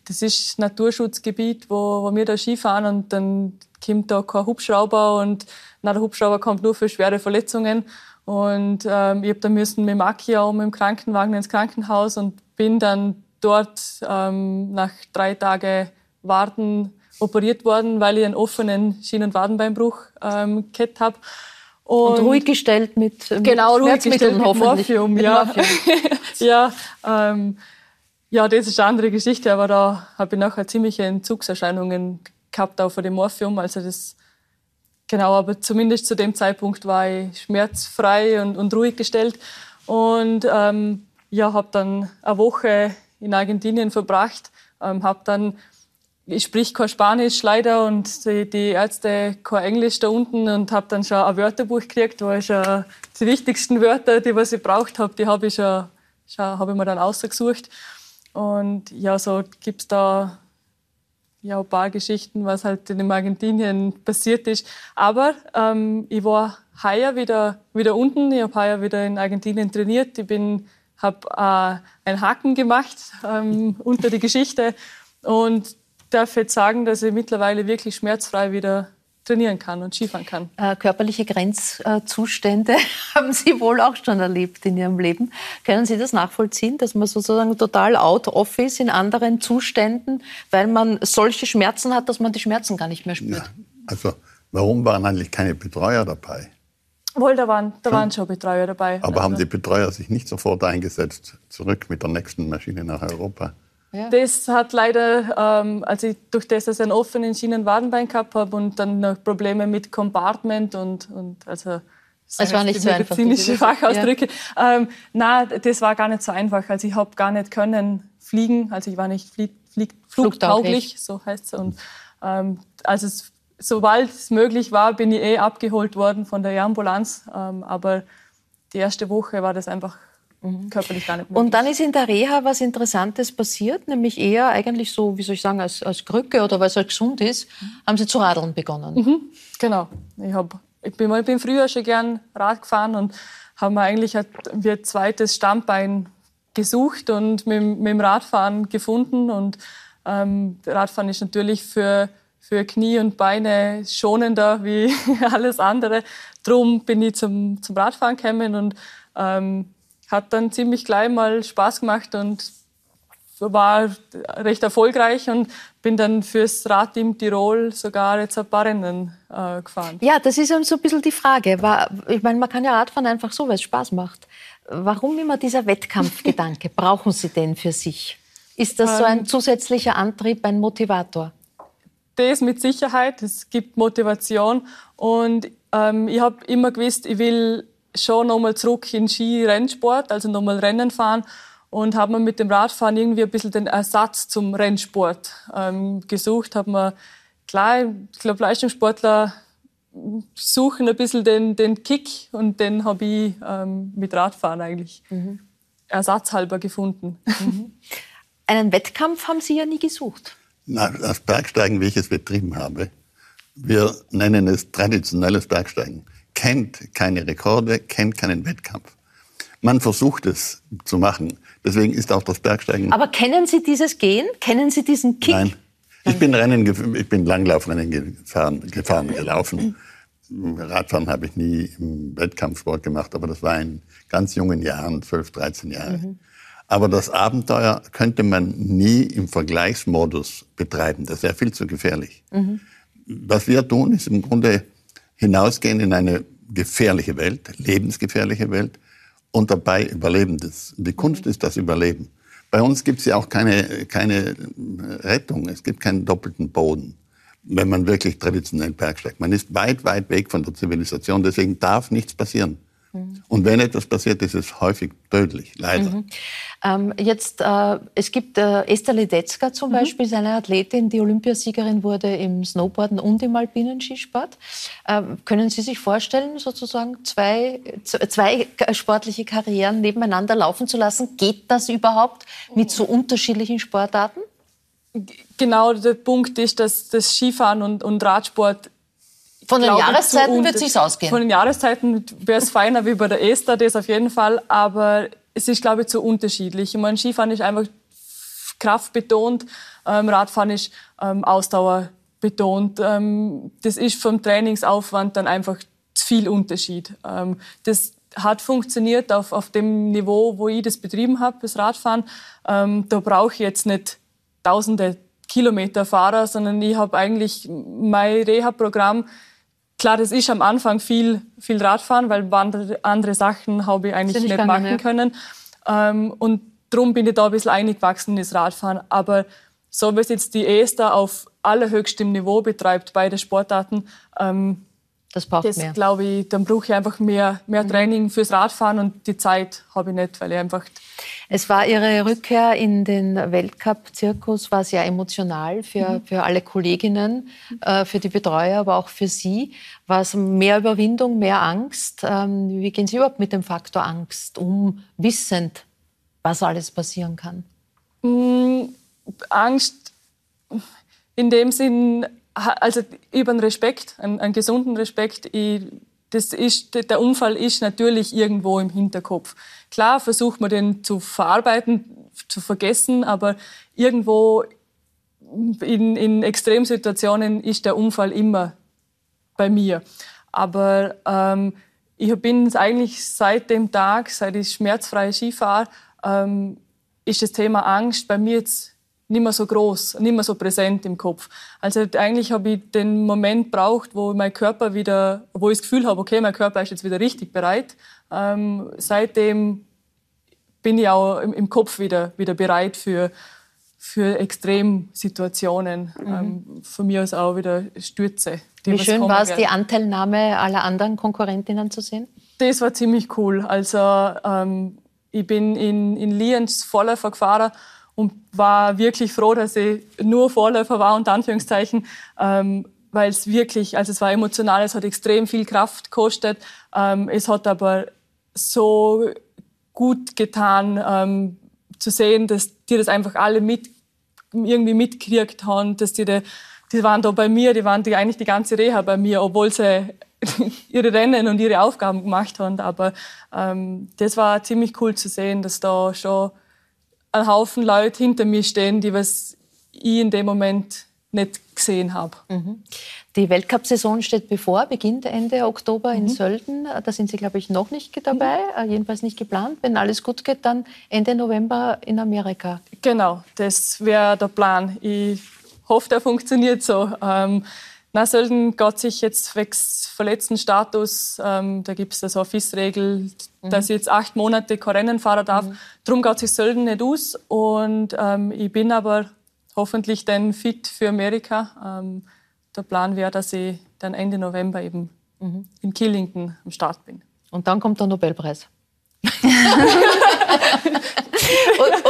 das ist Naturschutzgebiet, wo, wo wir da Skifahren und dann kommt da kein Hubschrauber und na, der Hubschrauber kommt nur für schwere Verletzungen und ähm, ich habe dann müssen mit Makia um im Krankenwagen ins Krankenhaus und bin dann dort ähm, nach drei Tagen Warten operiert worden, weil ich einen offenen Schienen- und Wadenbeinbruch ähm, gehabt habe. Und, und, ruhig gestellt mit, mit genau, ruhig gestellt mit Morphium, ja. Morphium. <laughs> ja, ähm, ja, das ist eine andere Geschichte, aber da habe ich nachher ziemliche Entzugserscheinungen gehabt, auch von dem Morphium. Also das, genau, aber zumindest zu dem Zeitpunkt war ich schmerzfrei und, und ruhig gestellt. Und ähm, ja, habe dann eine Woche in Argentinien verbracht, ähm, habe dann ich sprich kein Spanisch leider und die, Ärzte kein Englisch da unten und habe dann schon ein Wörterbuch gekriegt, wo ich schon die wichtigsten Wörter, die was ich braucht habe, die habe ich schon, schon habe ich mir dann ausgesucht. Und ja, so gibt's da ja, ein paar Geschichten, was halt in Argentinien passiert ist. Aber ähm, ich war heuer wieder, wieder unten. Ich habe heuer wieder in Argentinien trainiert. Ich bin habe äh, einen Haken gemacht ähm, unter die Geschichte und darf jetzt sagen, dass ich mittlerweile wirklich schmerzfrei wieder trainieren kann und Skifahren kann. Äh, körperliche Grenzzustände <laughs> haben Sie wohl auch schon erlebt in Ihrem Leben. Können Sie das nachvollziehen, dass man sozusagen total out of ist in anderen Zuständen, weil man solche Schmerzen hat, dass man die Schmerzen gar nicht mehr spürt? Ja, also warum waren eigentlich keine Betreuer dabei? Wohl, da waren, da waren schon Betreuer dabei. Aber also. haben die Betreuer sich nicht sofort eingesetzt, zurück mit der nächsten Maschine nach Europa? Ja. Das hat leider, ähm, also ich, durch das, dass ich einen offenen Schienenwadenbein gehabt habe und dann noch Probleme mit Compartment und, und also es war nicht so einfach. Medizinische Fachausdrücke. Ja. Ähm, nein, das war gar nicht so einfach. Also ich habe gar nicht können fliegen. Also ich war nicht flieg, flieg, flugtauglich, so heißt es. Und ähm, also es, sobald es möglich war, bin ich eh abgeholt worden von der Ambulanz. Ähm, aber die erste Woche war das einfach Mhm. körperlich gar nicht möglich. Und dann ist in der Reha was Interessantes passiert, nämlich eher eigentlich so, wie soll ich sagen, als, als Krücke oder weil es halt gesund ist, haben Sie zu radeln begonnen. Mhm, genau. Ich, hab, ich, bin, ich bin früher schon gern Rad gefahren und haben wir eigentlich ein zweites Stammbein gesucht und mit, mit dem Radfahren gefunden. Und ähm, Radfahren ist natürlich für, für Knie und Beine schonender wie <laughs> alles andere. Drum bin ich zum, zum Radfahren gekommen und ähm, hat dann ziemlich gleich mal Spaß gemacht und war recht erfolgreich und bin dann fürs Radteam Tirol sogar jetzt ein paar Rennen äh, gefahren. Ja, das ist so ein bisschen die Frage. War, ich meine, man kann ja Radfahren einfach so, weil es Spaß macht. Warum immer dieser Wettkampfgedanke? <laughs> Brauchen Sie den für sich? Ist das so ein ähm, zusätzlicher Antrieb, ein Motivator? Das mit Sicherheit. Es gibt Motivation. Und ähm, ich habe immer gewusst, ich will schon nochmal zurück in Skirennsport, also nochmal Rennen fahren und habe mir mit dem Radfahren irgendwie ein bisschen den Ersatz zum Rennsport ähm, gesucht. Habe mir klar, ich glaube Leistungssportler suchen ein bisschen den, den Kick und den habe ich ähm, mit Radfahren eigentlich mhm. ersatzhalber gefunden. Mhm. Einen Wettkampf haben Sie ja nie gesucht. Na, das Bergsteigen, wie ich es betrieben habe, wir nennen es traditionelles Bergsteigen kennt keine Rekorde, kennt keinen Wettkampf. Man versucht es zu machen. Deswegen ist auch das Bergsteigen. Aber kennen Sie dieses Gehen? Kennen Sie diesen Kick? Nein. Ich bin, Rennen, ich bin Langlaufrennen gefahren, gefahren, gelaufen. Radfahren habe ich nie im Wettkampfsport gemacht, aber das war in ganz jungen Jahren, 12, 13 Jahre. Mhm. Aber das Abenteuer könnte man nie im Vergleichsmodus betreiben. Das wäre viel zu gefährlich. Mhm. Was wir tun, ist im Grunde hinausgehen in eine gefährliche Welt, lebensgefährliche Welt und dabei überleben das. Die Kunst ist das Überleben. Bei uns gibt es ja auch keine, keine Rettung, es gibt keinen doppelten Boden, wenn man wirklich traditionell bergsteigt. Man ist weit, weit weg von der Zivilisation, deswegen darf nichts passieren. Mhm. Und wenn etwas passiert, ist es häufig tödlich, leider. Mhm. Ähm, jetzt, äh, es gibt äh, Esther Ledetzka zum mhm. Beispiel, ist eine Athletin, die Olympiasiegerin wurde im Snowboarden und im alpinen Skisport. Ähm, können Sie sich vorstellen, sozusagen zwei, zwei sportliche Karrieren nebeneinander laufen zu lassen? Geht das überhaupt mit so unterschiedlichen Sportarten? Genau, der Punkt ist, dass das Skifahren und, und Radsport von den Jahreszeiten wird es sich ausgehen. Von den Jahreszeiten wäre es feiner wie bei der Esther, das auf jeden Fall. Aber es ist, glaube ich, zu unterschiedlich. Ich meine, Skifahren ist einfach kraftbetont, ähm, Radfahren ist ähm, ausdauerbetont. Ähm, das ist vom Trainingsaufwand dann einfach zu viel Unterschied. Ähm, das hat funktioniert auf, auf dem Niveau, wo ich das betrieben habe, das Radfahren. Ähm, da brauche ich jetzt nicht tausende Kilometer Fahrer, sondern ich habe eigentlich mein Reha-Programm Klar, das ist am Anfang viel, viel Radfahren, weil andere Sachen habe ich eigentlich nicht, nicht machen können. Ähm, und darum bin ich da ein bisschen eingewachsen ins Radfahren. Aber so wie es jetzt die Esther auf allerhöchstem Niveau betreibt, beide Sportarten, ähm, Das braucht das, mehr. glaube ich, dann brauche ich einfach mehr, mehr mhm. Training fürs Radfahren und die Zeit habe ich nicht, weil ich einfach. Es war Ihre Rückkehr in den Weltcup-Zirkus, war sehr emotional für, mhm. für alle Kolleginnen, äh, für die Betreuer, aber auch für Sie. War es mehr Überwindung, mehr Angst? Ähm, wie gehen Sie überhaupt mit dem Faktor Angst um, wissend, was alles passieren kann? Mhm, Angst in dem Sinn, also über einen Respekt, einen, einen gesunden Respekt. Ich, das ist, der Unfall ist natürlich irgendwo im Hinterkopf. Klar versucht man den zu verarbeiten, zu vergessen, aber irgendwo in, in Extremsituationen ist der Unfall immer bei mir. Aber ähm, ich bin eigentlich seit dem Tag, seit ich schmerzfrei Ski fahre, ähm, ist das Thema Angst bei mir jetzt nicht mehr so groß, nicht mehr so präsent im Kopf. Also eigentlich habe ich den Moment braucht, wo mein Körper wieder, wo ich das Gefühl habe, okay, mein Körper ist jetzt wieder richtig bereit. Ähm, seitdem bin ich auch im, im, Kopf wieder, wieder bereit für, für Extremsituationen. Mhm. Ähm, von mir aus auch wieder Stürze. Wie schön war es, die Anteilnahme aller anderen Konkurrentinnen zu sehen? Das war ziemlich cool. Also ähm, ich bin in, in Lienz Vorläufer gefahren und war wirklich froh, dass ich nur Vorläufer war, unter Anführungszeichen, ähm, weil es wirklich, also es war emotional, es hat extrem viel Kraft gekostet. Ähm, es hat aber so gut getan, ähm, zu sehen, dass die das einfach alle mit, irgendwie mitgekriegt haben, dass die, die, die waren da bei mir, die waren die, eigentlich die ganze Reha bei mir, obwohl sie <laughs> ihre Rennen und ihre Aufgaben gemacht haben. Aber ähm, das war ziemlich cool zu sehen, dass da schon ein Haufen Leute hinter mir stehen, die was ich in dem Moment nicht gesehen habe. Mhm. Die Weltcup-Saison steht bevor, beginnt Ende Oktober in mhm. Sölden. Da sind Sie, glaube ich, noch nicht dabei, mhm. Äh, jedenfalls nicht geplant. Wenn alles gut geht, dann Ende November in Amerika. Genau, das wäre der Plan. Ich hoffe, der funktioniert so. Ähm, na, Sölden geht sich jetzt wegen verletzten Status, ähm, da gibt es eine FIS-Regel, mhm. dass ich jetzt acht Monate kein Rennen fahren darf. Mhm. Darum geht sich Sölden nicht aus. Und ähm, ich bin aber hoffentlich dann fit für Amerika. Ähm, der Plan wäre, dass ich dann Ende November eben mhm. in Killington am Start bin. Und dann kommt der Nobelpreis. <laughs>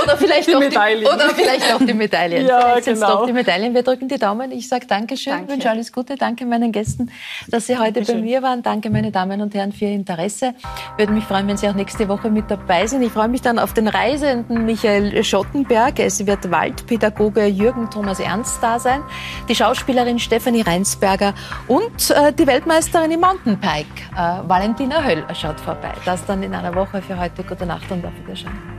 oder, vielleicht die Medaillen. Die, oder vielleicht auch die Medaillen. Ja, vielleicht genau. doch die Medaillen. Wir drücken die Daumen. Ich sage Dankeschön, Danke. wünsche alles Gute. Danke meinen Gästen, dass Sie heute Dankeschön. bei mir waren. Danke, meine Damen und Herren, für Ihr Interesse. Würde mich freuen, wenn Sie auch nächste Woche mit dabei sind. Ich freue mich dann auf den reisenden Michael Schottenberg. Es wird Waldpädagoge Jürgen Thomas Ernst da sein, die Schauspielerin Stefanie Reinsberger und äh, die Weltmeisterin im Mountainbike, äh, Valentina Höll, schaut vorbei. Das dann in einer Woche für heute. Gute Nacht und auf 是什？